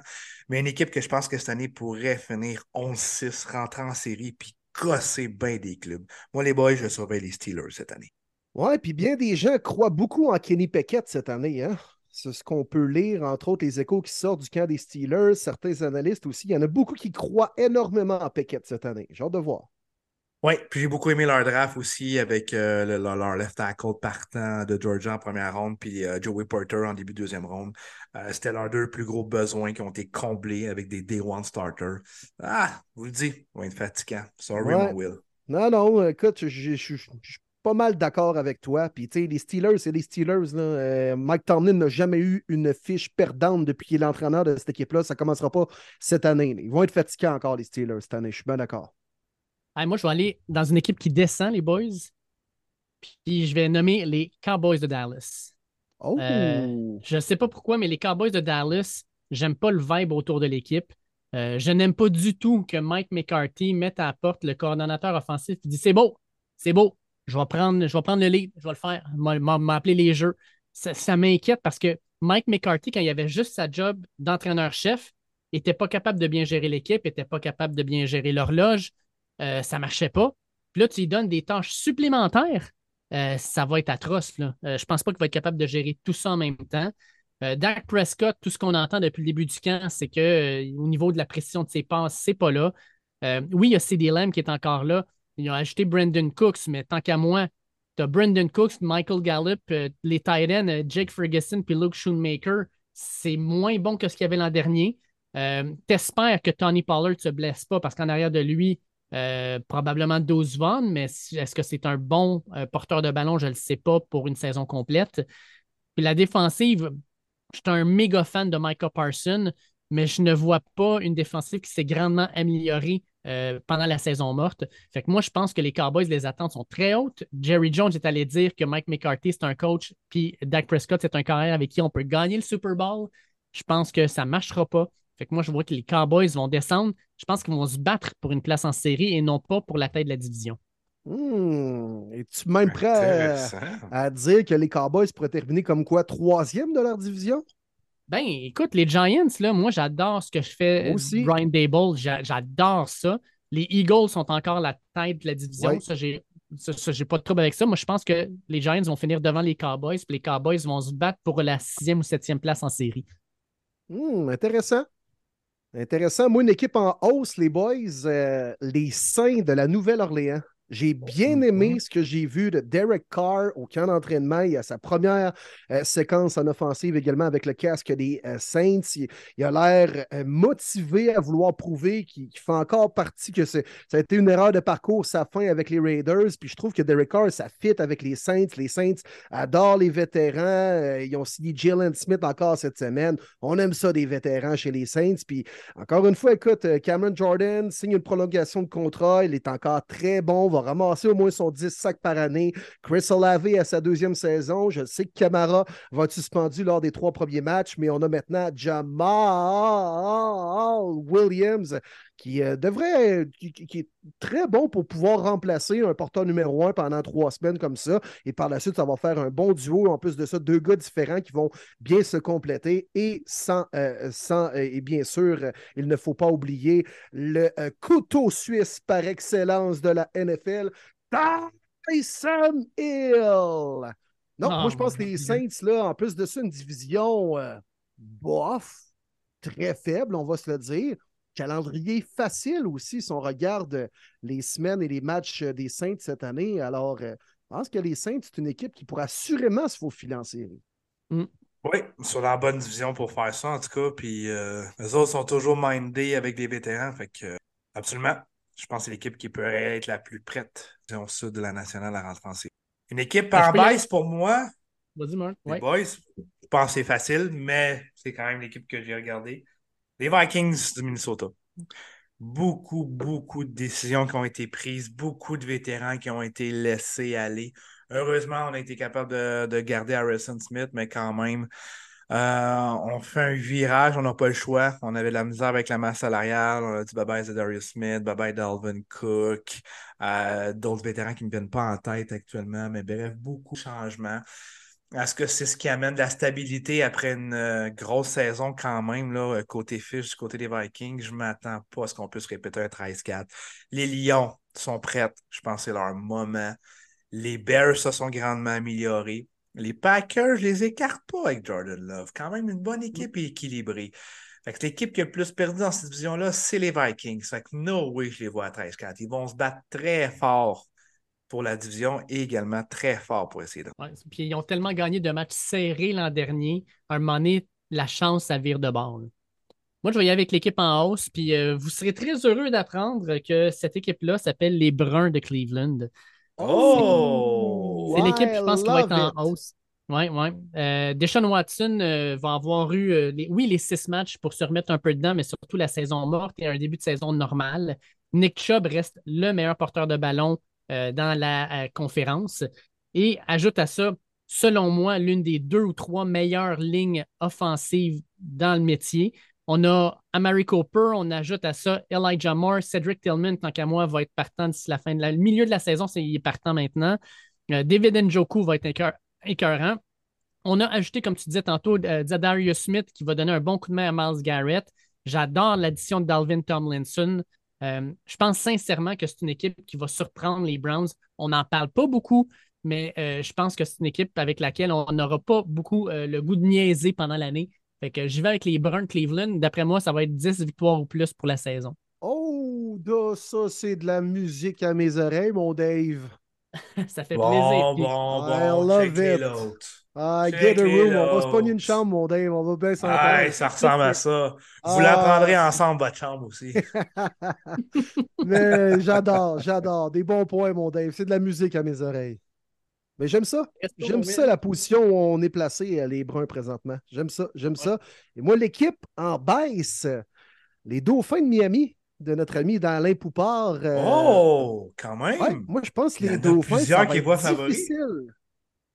mais une équipe que je pense que cette année pourrait finir 11-6, rentrer en série puis gosser bien des clubs. Moi, les boys, je surveille les Steelers cette année. Ouais, puis bien des gens croient beaucoup en Kenny Pickett cette année. Hein? C'est ce qu'on peut lire, entre autres, les échos qui sortent du camp des Steelers, certains analystes aussi. Il y en a beaucoup qui croient énormément en Pickett cette année. J'ai hâte de voir. Oui, puis j'ai beaucoup aimé leur draft aussi avec euh, le, leur left tackle partant de Georgia en première ronde, puis euh, Joey Porter en début de deuxième ronde. Euh, c'était leurs deux plus gros besoins qui ont été comblés avec des Day One starters. Ah, vous le dites, va être fatigant. Sorry, mon Will. Non, non, écoute, je suis pas mal d'accord avec toi. Puis, tu sais, les Steelers, c'est les Steelers. Là. Mike Tomlin n'a jamais eu une fiche perdante depuis qu'il est l'entraîneur de cette équipe-là. Ça ne commencera pas cette année. Ils vont être fatigants encore, les Steelers, cette année. Je suis bien d'accord moi, je vais aller dans une équipe qui descend, les boys. Puis je vais nommer les Cowboys de Dallas. Oh. Euh, je ne sais pas pourquoi, mais les Cowboys de Dallas, j'aime pas le vibe autour de l'équipe. Euh, je n'aime pas du tout que Mike McCarthy mette à la porte le coordonnateur offensif et dit c'est beau, c'est beau, je vais, prendre, je vais prendre le lead, je vais le faire, m'appeler les jeux. Ça, ça m'inquiète parce que Mike McCarthy, quand il avait juste sa job d'entraîneur-chef, n'était pas capable de bien gérer l'équipe, n'était pas capable de bien gérer l'horloge, euh, ça ne marchait pas. Puis là, tu lui donnes des tâches supplémentaires. Euh, ça va être atroce. Euh, je ne pense pas qu'il va être capable de gérer tout ça en même temps. Dak Prescott, tout ce qu'on entend depuis le début du camp, c'est qu'au niveau de la précision de ses passes, c'est pas là. oui, il y a CD Lamb qui est encore là. Ils ont ajouté Brandon Cooks, mais tant qu'à moi, tu as Brandon Cooks, Michael Gallup, les Titans, Jake Ferguson puis Luke Schoonmaker. C'est moins bon que ce qu'il y avait l'an dernier. T'espères que Tony Pollard ne se blesse pas parce qu'en arrière de lui, euh, probablement 12 Vaughn, mais est-ce que c'est un bon euh, porteur de ballon? Je ne le sais pas pour une saison complète. La défensive, je suis un méga fan de Micah Parson, mais je ne vois pas une défensive qui s'est grandement améliorée euh, pendant la saison morte. Fait que moi, je pense que les Cowboys, les attentes sont très hautes. Jerry Jones est allé dire que Mike McCarthy, c'est un coach, puis Dak Prescott, c'est un carrière avec qui on peut gagner le Super Bowl. Je pense que ça ne marchera pas. Fait que moi, je vois que les Cowboys vont descendre. Je pense qu'ils vont se battre pour une place en série et non pas pour la tête de la division. Hmm. Es-tu même prêt à, dire que les Cowboys pourraient terminer comme quoi troisième de leur division? Ben, écoute, les Giants, là, moi, j'adore ce que je fais. Aussi. Brian Dable, j'adore ça. Les Eagles sont encore la tête de la division. Ça, j'ai j'ai pas de trouble avec ça. Moi, je pense que les Giants vont finir devant les Cowboys, puis les Cowboys vont se battre pour la sixième ou septième place en série. Hmm, intéressant. Intéressant. Moi, une équipe en hausse, les boys, euh, les Saints de la Nouvelle-Orléans. J'ai bien mhm. aimé ce que j'ai vu de Derek Carr au camp d'entraînement. Il a sa première euh, séquence en offensive également avec le casque des euh, Saints. Il, a l'air euh, motivé à vouloir prouver qu'il fait encore partie que ça a été une erreur de parcours sa fin avec les Raiders. Puis je trouve que Derek Carr, ça fit avec les Saints. Les Saints adorent les vétérans. ils ont signé Jalen Smith encore cette semaine. On aime ça des vétérans chez les Saints. Puis encore une fois, écoute, Cameron Jordan signe une prolongation de contrat. Il est encore très bon ramasser au moins son 10 sacs par année. Chris Olave à sa deuxième saison. Je sais que Camara va être suspendu lors des trois premiers matchs, mais on a maintenant Jamal Williams qui euh, devrait, qui, est très bon pour pouvoir remplacer un porteur numéro un pendant trois semaines comme ça. Et par la suite, ça va faire un bon duo. En plus de ça, deux gars différents qui vont bien se compléter. Et sans, euh, sans euh, et bien sûr, il ne faut pas oublier le couteau suisse par excellence de la NFL, Tyson Hill. Non, moi je pense que les Saints, là, en plus de ça, une division bof, très faible, on va se le dire. Calendrier facile aussi si on regarde les semaines et les matchs des Saints cette année. Alors, euh, je pense que les Saints, c'est une équipe qui pourra assurément se faufiler en série. Mm. Oui, sur la bonne division pour faire ça, en tout cas. Puis euh, les autres sont toujours mindés avec des vétérans. Fait que, absolument, je pense que c'est l'équipe qui peut être la plus prête, disons ça, de la nationale à rentrer en série. Une équipe en baisse pour moi, Vas-y. Les Ouais. boys, je pense que c'est facile, mais c'est quand même l'équipe que j'ai regardée. Les Vikings du Minnesota. Beaucoup, beaucoup de décisions qui ont été prises, beaucoup de vétérans qui ont été laissés aller. Heureusement, on a été capable de, de garder Harrison Smith, mais quand même, euh, on fait un virage, on n'a pas le choix. On avait de la misère avec la masse salariale. On a dit bye-bye Darius Smith, bye-bye Dalvin Cook, euh, d'autres vétérans qui ne me viennent pas en tête actuellement, mais bref, beaucoup de changements. Est-ce que c'est ce qui amène de la stabilité après une euh, grosse saison quand même, là, euh, côté Fish, du côté des Vikings? Je ne m'attends pas à ce qu'on puisse répéter un 13-4. Les Lions sont prêts. Je pense que c'est leur moment. Les Bears se sont grandement améliorés. Les Packers, je les écarte pas avec Jordan Love. Quand même une bonne équipe et équilibrée. Fait que l'équipe qui a le plus perdu dans cette division-là, c'est les Vikings. Fait que no way, je les vois à 13-4. Ils vont se battre très fort pour la division et également très fort pour essayer de. Ouais, Puis ils ont tellement gagné de matchs serrés l'an dernier. À un moment donné, la chance, ça vire de bord. là. Moi, je vais y aller avec l'équipe en hausse. Puis euh, vous serez très heureux d'apprendre que cette équipe-là s'appelle les Bruns de Cleveland. Oh! C'est Ouais, l'équipe, je pense, qui va être en hausse. Oui, oui. Euh, Deshaun Watson euh, va avoir eu, euh, les- oui, les six matchs pour se remettre un peu dedans, mais surtout la saison morte et un début de saison normal. Nick Chubb reste le meilleur porteur de ballon euh, dans la euh, conférence. Et ajoute à ça, selon moi, l'une des deux ou trois meilleures lignes offensives dans le métier. On a Amari Cooper, on ajoute à ça Elijah Moore, Cedric Tillman, tant qu'à moi, va être partant d'ici la fin de la le milieu de la saison, c'est, il est partant maintenant. Euh, David Njoku va être écœur- écœurant. On a ajouté, comme tu disais tantôt, Zadarius Smith qui va donner un bon coup de main à Miles Garrett. J'adore l'addition de Dalvin Tomlinson. Euh, je pense sincèrement que c'est une équipe qui va surprendre les Browns. On n'en parle pas beaucoup, mais euh, je pense que c'est une équipe avec laquelle on n'aura pas beaucoup euh, le goût de niaiser pendant l'année. Fait que j'y vais avec les Browns Cleveland. D'après moi, ça va être 10 victoires ou plus pour la saison. Oh, ça, c'est de la musique à mes oreilles, mon Dave. ça fait Bon, plaisir. Puis- bon, I bon. love it. Ah, get a room. On va se pogner une chambre, mon Dave. On va bien s'entendre. Ah, ça ressemble à ça. Vous Ah. la prendrez ensemble, votre chambre aussi. Mais j'adore, j'adore. Des bons points, mon Dave. C'est de la musique à mes oreilles. Mais j'aime ça. J'aime ça, la position où on est placé, euh, les Bruns, présentement. J'aime ça, j'aime ça. Et moi, l'équipe en baisse, les Dauphins de Miami, de notre ami Alain Poupard. euh, Oh, quand même. ouais, moi, je pense que les Dauphins, plusieurs ça va qui être voient favoris.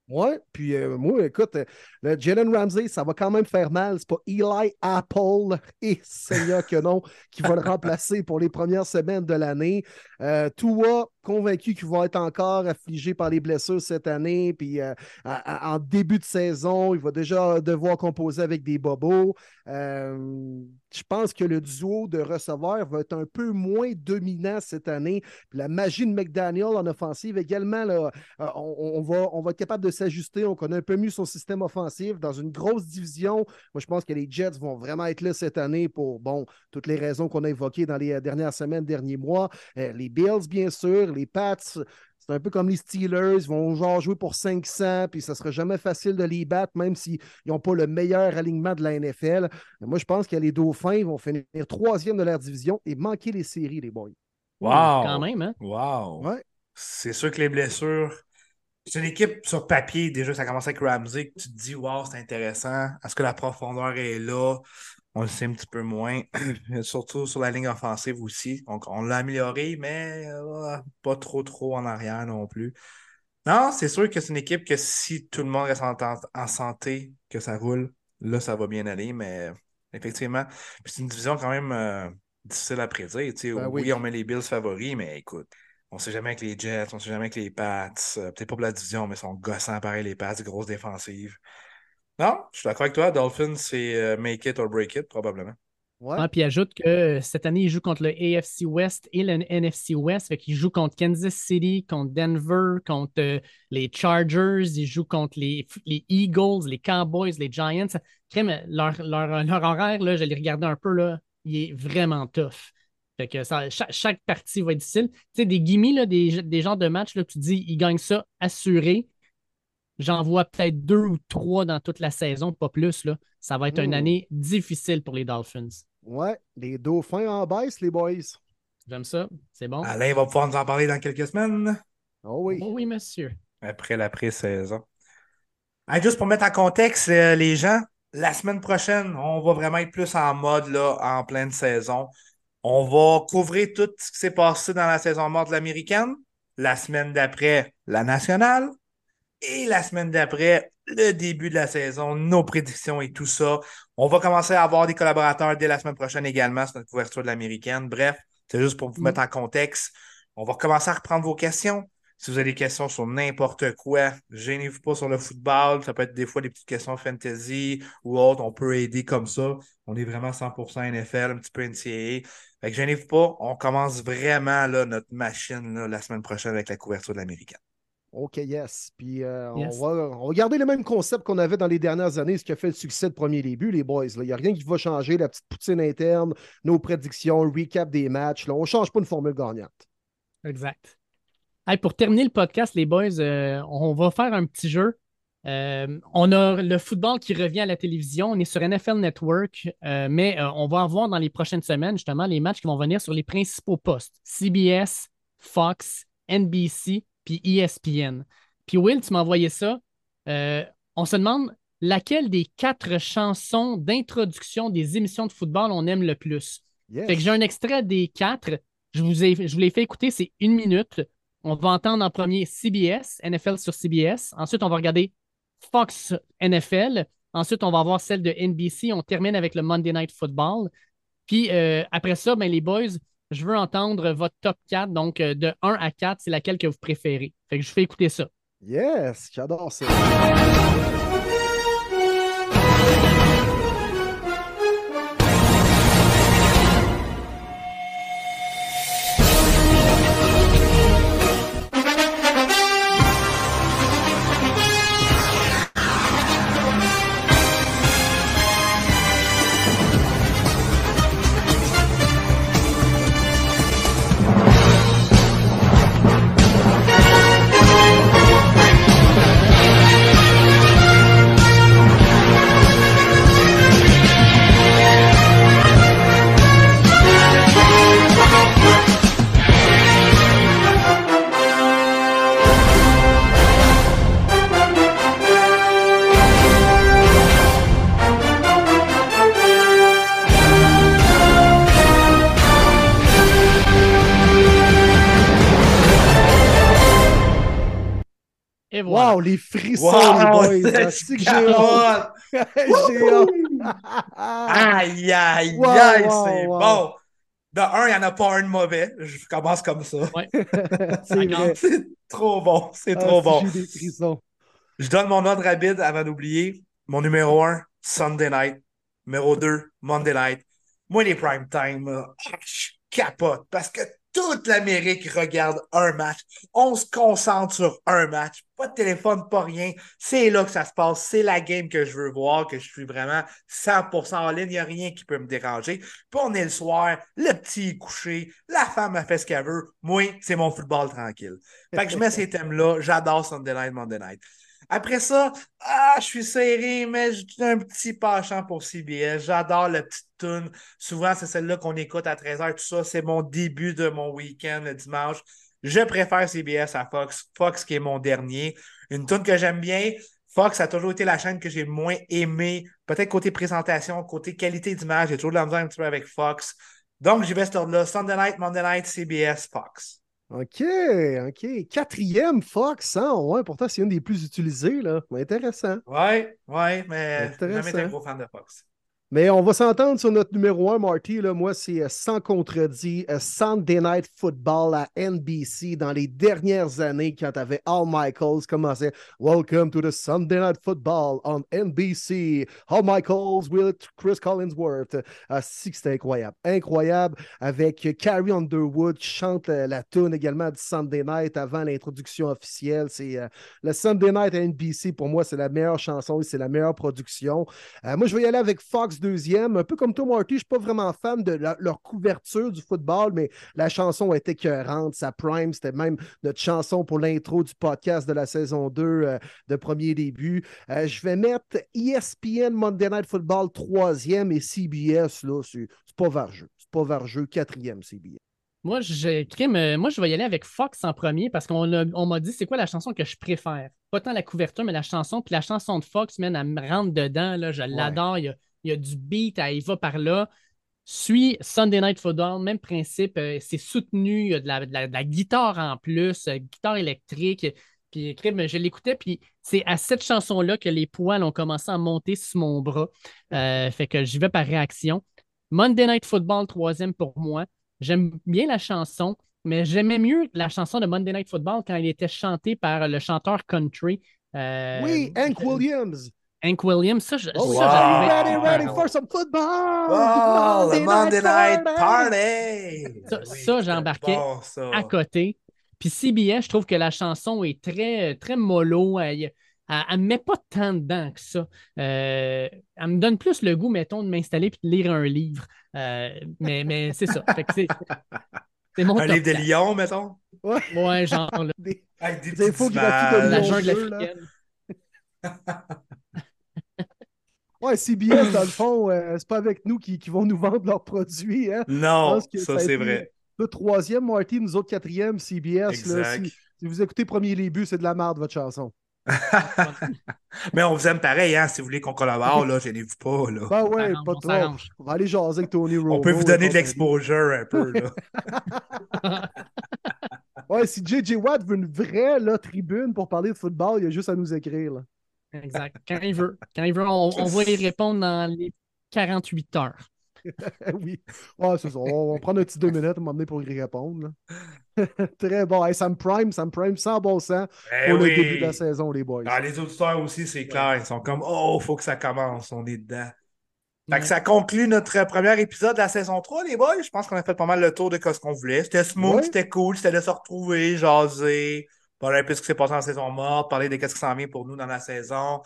Ouais, puis euh, moi, écoute, euh, le Jalen Ramsey, ça va quand même faire mal. C'est pas Eli Apple, et Seigneur que non, qui va le remplacer pour les premières semaines de l'année. Euh, Tua, convaincu qu'il va être encore affligé par les blessures cette année, puis euh, en début de saison, il va déjà devoir composer avec des bobos. Euh, je pense que le duo de receveurs va être un peu moins dominant cette année. La magie de McDaniel en offensive également, là, euh, on, on va, on va être capable de s'ajuster. On connaît un peu mieux son système offensif dans une grosse division. Moi, je pense que les Jets vont vraiment être là cette année pour, bon, toutes les raisons qu'on a évoquées dans les dernières semaines, derniers mois. Les Bills, bien sûr, les Pats. C'est un peu comme les Steelers, ils vont genre jouer pour 500, puis ça sera jamais facile de les battre, même s'ils n'ont pas le meilleur alignement de la NFL. Mais moi, je pense que les Dauphins vont finir troisième de leur division et manquer les séries, les boys. Wow. Quand même, hein? Wow. Ouais. C'est sûr que les blessures. C'est une équipe sur papier, déjà, ça commence avec Ramsey, que tu te dis, wow, c'est intéressant. Est-ce que la profondeur est là? On le sait un petit peu moins. Surtout sur la ligne offensive aussi. Donc, on l'a amélioré, mais euh, pas trop, trop en arrière non plus. Non, c'est sûr que c'est une équipe que si tout le monde reste en, en santé, que ça roule, là, ça va bien aller, mais effectivement, c'est une division quand même euh, difficile à prédire. Ben oui. oui. on met les Bills favoris, mais écoute, on sait jamais avec les Jets, on sait jamais avec les Pats. euh, Peut-être pas pour la division, mais ils sont gossants pareil, les Pats, grosses défensives. Non, je suis d'accord avec toi. Dolphins, c'est euh, make it or break it, probablement. Ouais. Ah, puis ajoute que euh, cette année, il joue contre le AFC West et le NFC West. Fait qu'il joue contre Kansas City, contre Denver, contre euh, les Chargers, il joue contre les, les Eagles, les Cowboys, les Giants. Crème, leur, leur, leur horaire, là, je l'ai regardé un peu, là, il est vraiment tough. Fait que ça, chaque, chaque partie va être difficile. Tu sais, des gimmies, là, des, des genres de matchs, là, tu dis, ils gagnent ça assuré. J'en vois peut-être deux ou trois dans toute la saison, pas plus. Là. Ça va être une Mm. année difficile pour les Dolphins. Ouais, les Dauphins en baisse, les boys. J'aime ça. C'est bon? Alain va pouvoir nous en parler dans quelques semaines, Oh oui. Oh oui, monsieur. après la pré-saison. juste pour mettre en contexte euh, les gens, la semaine prochaine, on va vraiment être plus en mode là, en pleine saison. On va couvrir tout ce qui s'est passé dans la saison morte de l'américaine. La semaine d'après, la nationale. Et la semaine d'après, le début de la saison, nos prédictions et tout ça. On va commencer à avoir des collaborateurs dès la semaine prochaine également sur notre couverture de l'américaine. Bref, c'est juste pour vous mettre en contexte. On va commencer à reprendre vos questions. Si vous avez des questions sur n'importe quoi, gênez-vous pas sur le football. Ça peut être des fois des petites questions fantasy ou autres. On peut aider comme ça. On est vraiment 100% NFL, un petit peu NCAA. Fait que gênez-vous pas. On commence vraiment là, notre machine la semaine prochaine avec la couverture de l'américaine. OK, yes. Puis euh, On, va, garder le même concept qu'on avait dans les dernières années, ce qui a fait le succès de premier début, les boys. Il n'y a rien qui va changer. La petite poutine interne, nos prédictions, recap des matchs. Là, on ne change pas une formule gagnante. Exact pour terminer le podcast, les boys, euh, on va faire un petit jeu. Euh, on a le football qui revient à la télévision. On est sur NFL Network, euh, mais on va avoir dans les prochaines semaines justement les matchs qui vont venir sur les principaux postes CBS, Fox, NBC, puis ESPN. Puis Will, tu m'as envoyé ça. on se demande laquelle des quatre chansons d'introduction des émissions de football on aime le plus. Fait que j'ai un extrait des quatre. Je vous, ai, je vous l'ai fait écouter, c'est une minute. On va entendre en premier CBS, NFL sur CBS. Ensuite, on va regarder Fox NFL. Ensuite, on va avoir celle de NBC. On termine avec le Monday Night Football. Puis euh, après ça, ben, les boys, je veux entendre votre top 4. Donc, euh, de 1 à 4, c'est laquelle que vous préférez. Fait que je fais écouter ça. Yes, j'adore ça. Wow, les frissons, les boys. C'est que j'ai hâte. j'ai hâte. aïe, aïe, aïe, c'est bon. De un, il n'y en a pas un de mauvais. Je commence comme ça. Ouais. c'est trop bon. C'est ah, trop bon. J'ai des frissons. Je donne mon ordre rapide avant d'oublier. Mon numéro 1, Sunday night. Numéro 2, Monday night. Moi, les prime time, ah, je capote parce que toute l'Amérique regarde un match. On se concentre sur un match. Pas de téléphone, pas rien. C'est là que ça se passe. C'est la game que je veux voir, que je suis vraiment 100% en ligne. Il n'y a rien qui peut me déranger. Puis on est le soir, le petit est couché, la femme a fait ce qu'elle veut. Moi, c'est mon football tranquille. Fait que je mets ces thèmes-là. J'adore Sunday Night, Monday Night. Après ça, ah, je suis serré, mais j'ai un petit penchant pour CBS. J'adore la petite tune. Souvent, c'est celle-là qu'on écoute à 13h. Tout ça, c'est mon début de mon week-end le dimanche. Je préfère CBS à Fox. Fox qui est mon dernier. Une tune que j'aime bien. Fox a toujours été la chaîne que j'ai moins aimée. Peut-être côté présentation, côté qualité d'image. J'ai toujours de la misère un petit peu avec Fox. Donc, j'y vais ce là Sunday night, Monday night, CBS, Fox. OK, OK. Quatrième Fox, hein? Ouais, pourtant, c'est une des plus utilisées, là. intéressant. Ouais, ouais, mais jamais été un gros fan de Fox. Mais on va s'entendre sur notre numéro 1, Marty. Là. Moi, c'est euh, sans contredit euh, Sunday Night Football à NBC dans les dernières années quand tu avais Al Michaels commençait Welcome to the Sunday Night Football on NBC. Al Michaels with Chris Collinsworth. Ah, si incroyable. Incroyable avec Carrie Underwood qui chante la, tune également du Sunday Night avant l'introduction officielle. C'est euh, le Sunday Night à NBC. Pour moi, c'est la meilleure chanson et c'est la meilleure production. moi, je vais y aller avec Fox deuxième. Un peu comme toi, Marty, je ne suis pas vraiment fan de leur couverture du football, mais la chanson était écœurante. Sa prime, c'était même notre chanson pour l'intro du podcast de la saison 2 euh, de premier début. Euh, je vais mettre ESPN Monday Night Football troisième et CBS, là, c'est pas vargeux. C'est pas vargeux, quatrième CBS. Moi, je, moi, je vais y aller avec Fox en premier parce qu'on on m'a dit c'est quoi la chanson que je préfère? Pas tant la couverture, mais la chanson. Puis la chanson de Fox, man, elle me rentre dedans. Là, je l'adore. Il, y a, du beat, y va par là. Suis Sunday Night Football, même principe. Euh, c'est soutenu. Il y a de la, guitare en plus, euh, guitare électrique. Puis, je l'écoutais, puis c'est à cette chanson-là que les poils ont commencé à monter sur mon bras. Euh, fait que j'y vais par réaction. Monday Night Football, troisième pour moi. J'aime bien la chanson, mais j'aimais mieux la chanson de Monday Night Football quand elle était chantée par le chanteur country. Euh, oui, Hank Williams. Hank Williams, ça, je, oh, ça Ready, ready for some football! Oh, Monday, Monday Night, Party! Ça, j'embarquais à côté. Puis CBS, je trouve que la chanson est très, très mollo. Elle, elle, met pas tant dedans que ça. Euh, elle me donne plus le goût, mettons, de m'installer et de lire un livre. Euh, mais mais c'est ça. c'est mon Un livre de Lyon, mettons? Ouais, ouais genre. Là. Des, Avec des, des infographies de la jungle africaine. Ouais, CBS, dans le fond, euh, c'est pas avec nous qui, qui, vont nous vendre leurs produits. Hein? Non, ça, c'est vrai. Le troisième, Marty, nous autres quatrième, CBS. Là, si, si, vous écoutez Premier Début, c'est de la merde, votre chanson. Mais on vous aime pareil, hein, si vous voulez qu'on collabore, là, gênez-vous pas. Là. Ben ouais, pas trop. On va aller jaser avec Tony Romo. On peut vous donner de l'exposure un peu. Là. ouais, si JJ Watt veut une vraie là, tribune pour parler de football, il a juste à nous écrire. Là. Exact. Quand il veut. Quand il veut, on, va y répondre dans les 48 heures. oui. Ouais, c'est ça. On va prendre un petit deux minutes à m'emmener pour y répondre. Très bon. Hey, Sam Prime, Sam Prime, sans bon sens eh pour le début de la saison, les boys. Ah, les auditeurs aussi, c'est clair. Ils sont comme Oh, il faut que ça commence. On est dedans. Fait que ça conclut notre premier épisode de la saison 3, les boys. Je pense qu'on a fait pas mal le tour de ce qu'on voulait. C'était smooth, c'était cool, c'était de se retrouver, jaser, parler un peu de ce qui s'est passé en saison morte, parler de ce qui s'en vient pour nous dans la saison.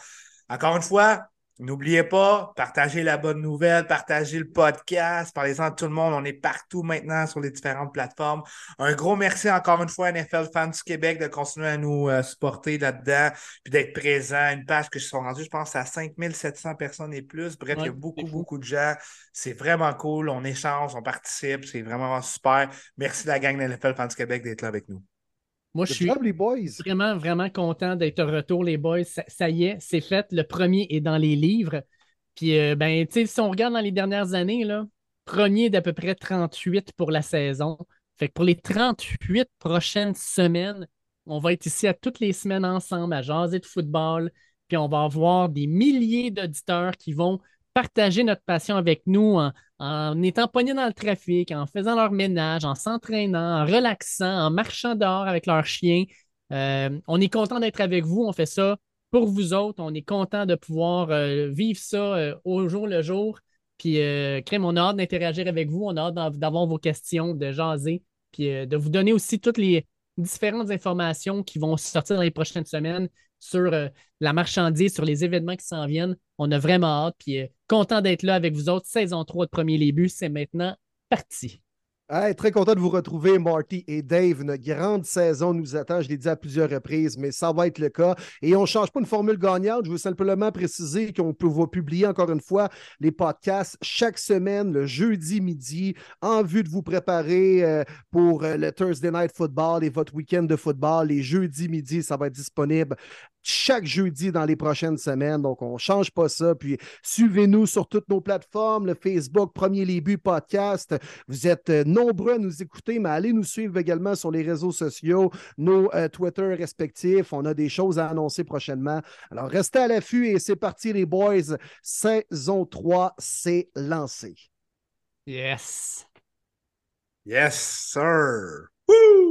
Encore une fois, N'oubliez pas, partagez la bonne nouvelle, partagez le podcast, parlez-en à tout le monde. On est partout maintenant sur les différentes plateformes. Un gros merci encore une fois à NFL Fans du Québec de continuer à nous euh, supporter là-dedans, puis d'être présent. Une page que je suis rendu, je pense, à 5700 personnes et plus. Bref, il y a beaucoup, beaucoup de gens. C'est vraiment cool. On échange, on participe. C'est vraiment super. Merci la gang de NFL Fans du Québec d'être là avec nous. Moi, je suis vraiment, vraiment content d'être de retour, les boys. Ça, y est, c'est fait. Le premier est dans les livres. Puis, euh, ben, tu sais, si on regarde dans les dernières années, là, premier d'à peu près 38 pour la saison. Fait que pour les 38 prochaines semaines, on va être ici à toutes les semaines ensemble à jaser de football. Puis on va avoir des milliers d'auditeurs qui vont partager notre passion avec nous en, étant pognés dans le trafic, en faisant leur ménage, en s'entraînant, en relaxant, en marchant dehors avec leurs chiens. Euh, on est content d'être avec vous. On fait ça pour vous autres. On est content de pouvoir euh, vivre ça euh, au jour le jour. Puis, Crème, on a hâte d'interagir avec vous. On a hâte d'avoir vos questions, de jaser, puis de vous donner aussi toutes les différentes informations qui vont sortir dans les prochaines semaines sur la marchandise, sur les événements qui s'en viennent. On a vraiment hâte. Puis content d'être là avec vous autres. Saison 3 de Premier Début, c'est maintenant parti très content de vous retrouver, Marty et Dave. Une grande saison nous attend. Je l'ai dit à plusieurs reprises, mais ça va être le cas. Et on ne change pas une formule gagnante. Je veux simplement préciser qu'on vous publier encore une fois les podcasts chaque semaine, le jeudi midi, en vue de vous préparer euh, pour euh, le Thursday Night Football et votre week-end de football. Les jeudis midi, ça va être disponible chaque jeudi dans les prochaines semaines. Donc, on ne change pas ça. Puis, suivez-nous sur toutes nos plateformes, le Facebook, Premier Début Podcast. Vous êtes euh, nombreux à nous écouter, mais allez nous suivre également sur les réseaux sociaux, nos euh, Twitter respectifs. On a des choses à annoncer prochainement. Alors, restez à l'affût et c'est parti, les boys. Saison 3, c'est lancé. Yes. Yes, sir. Woo!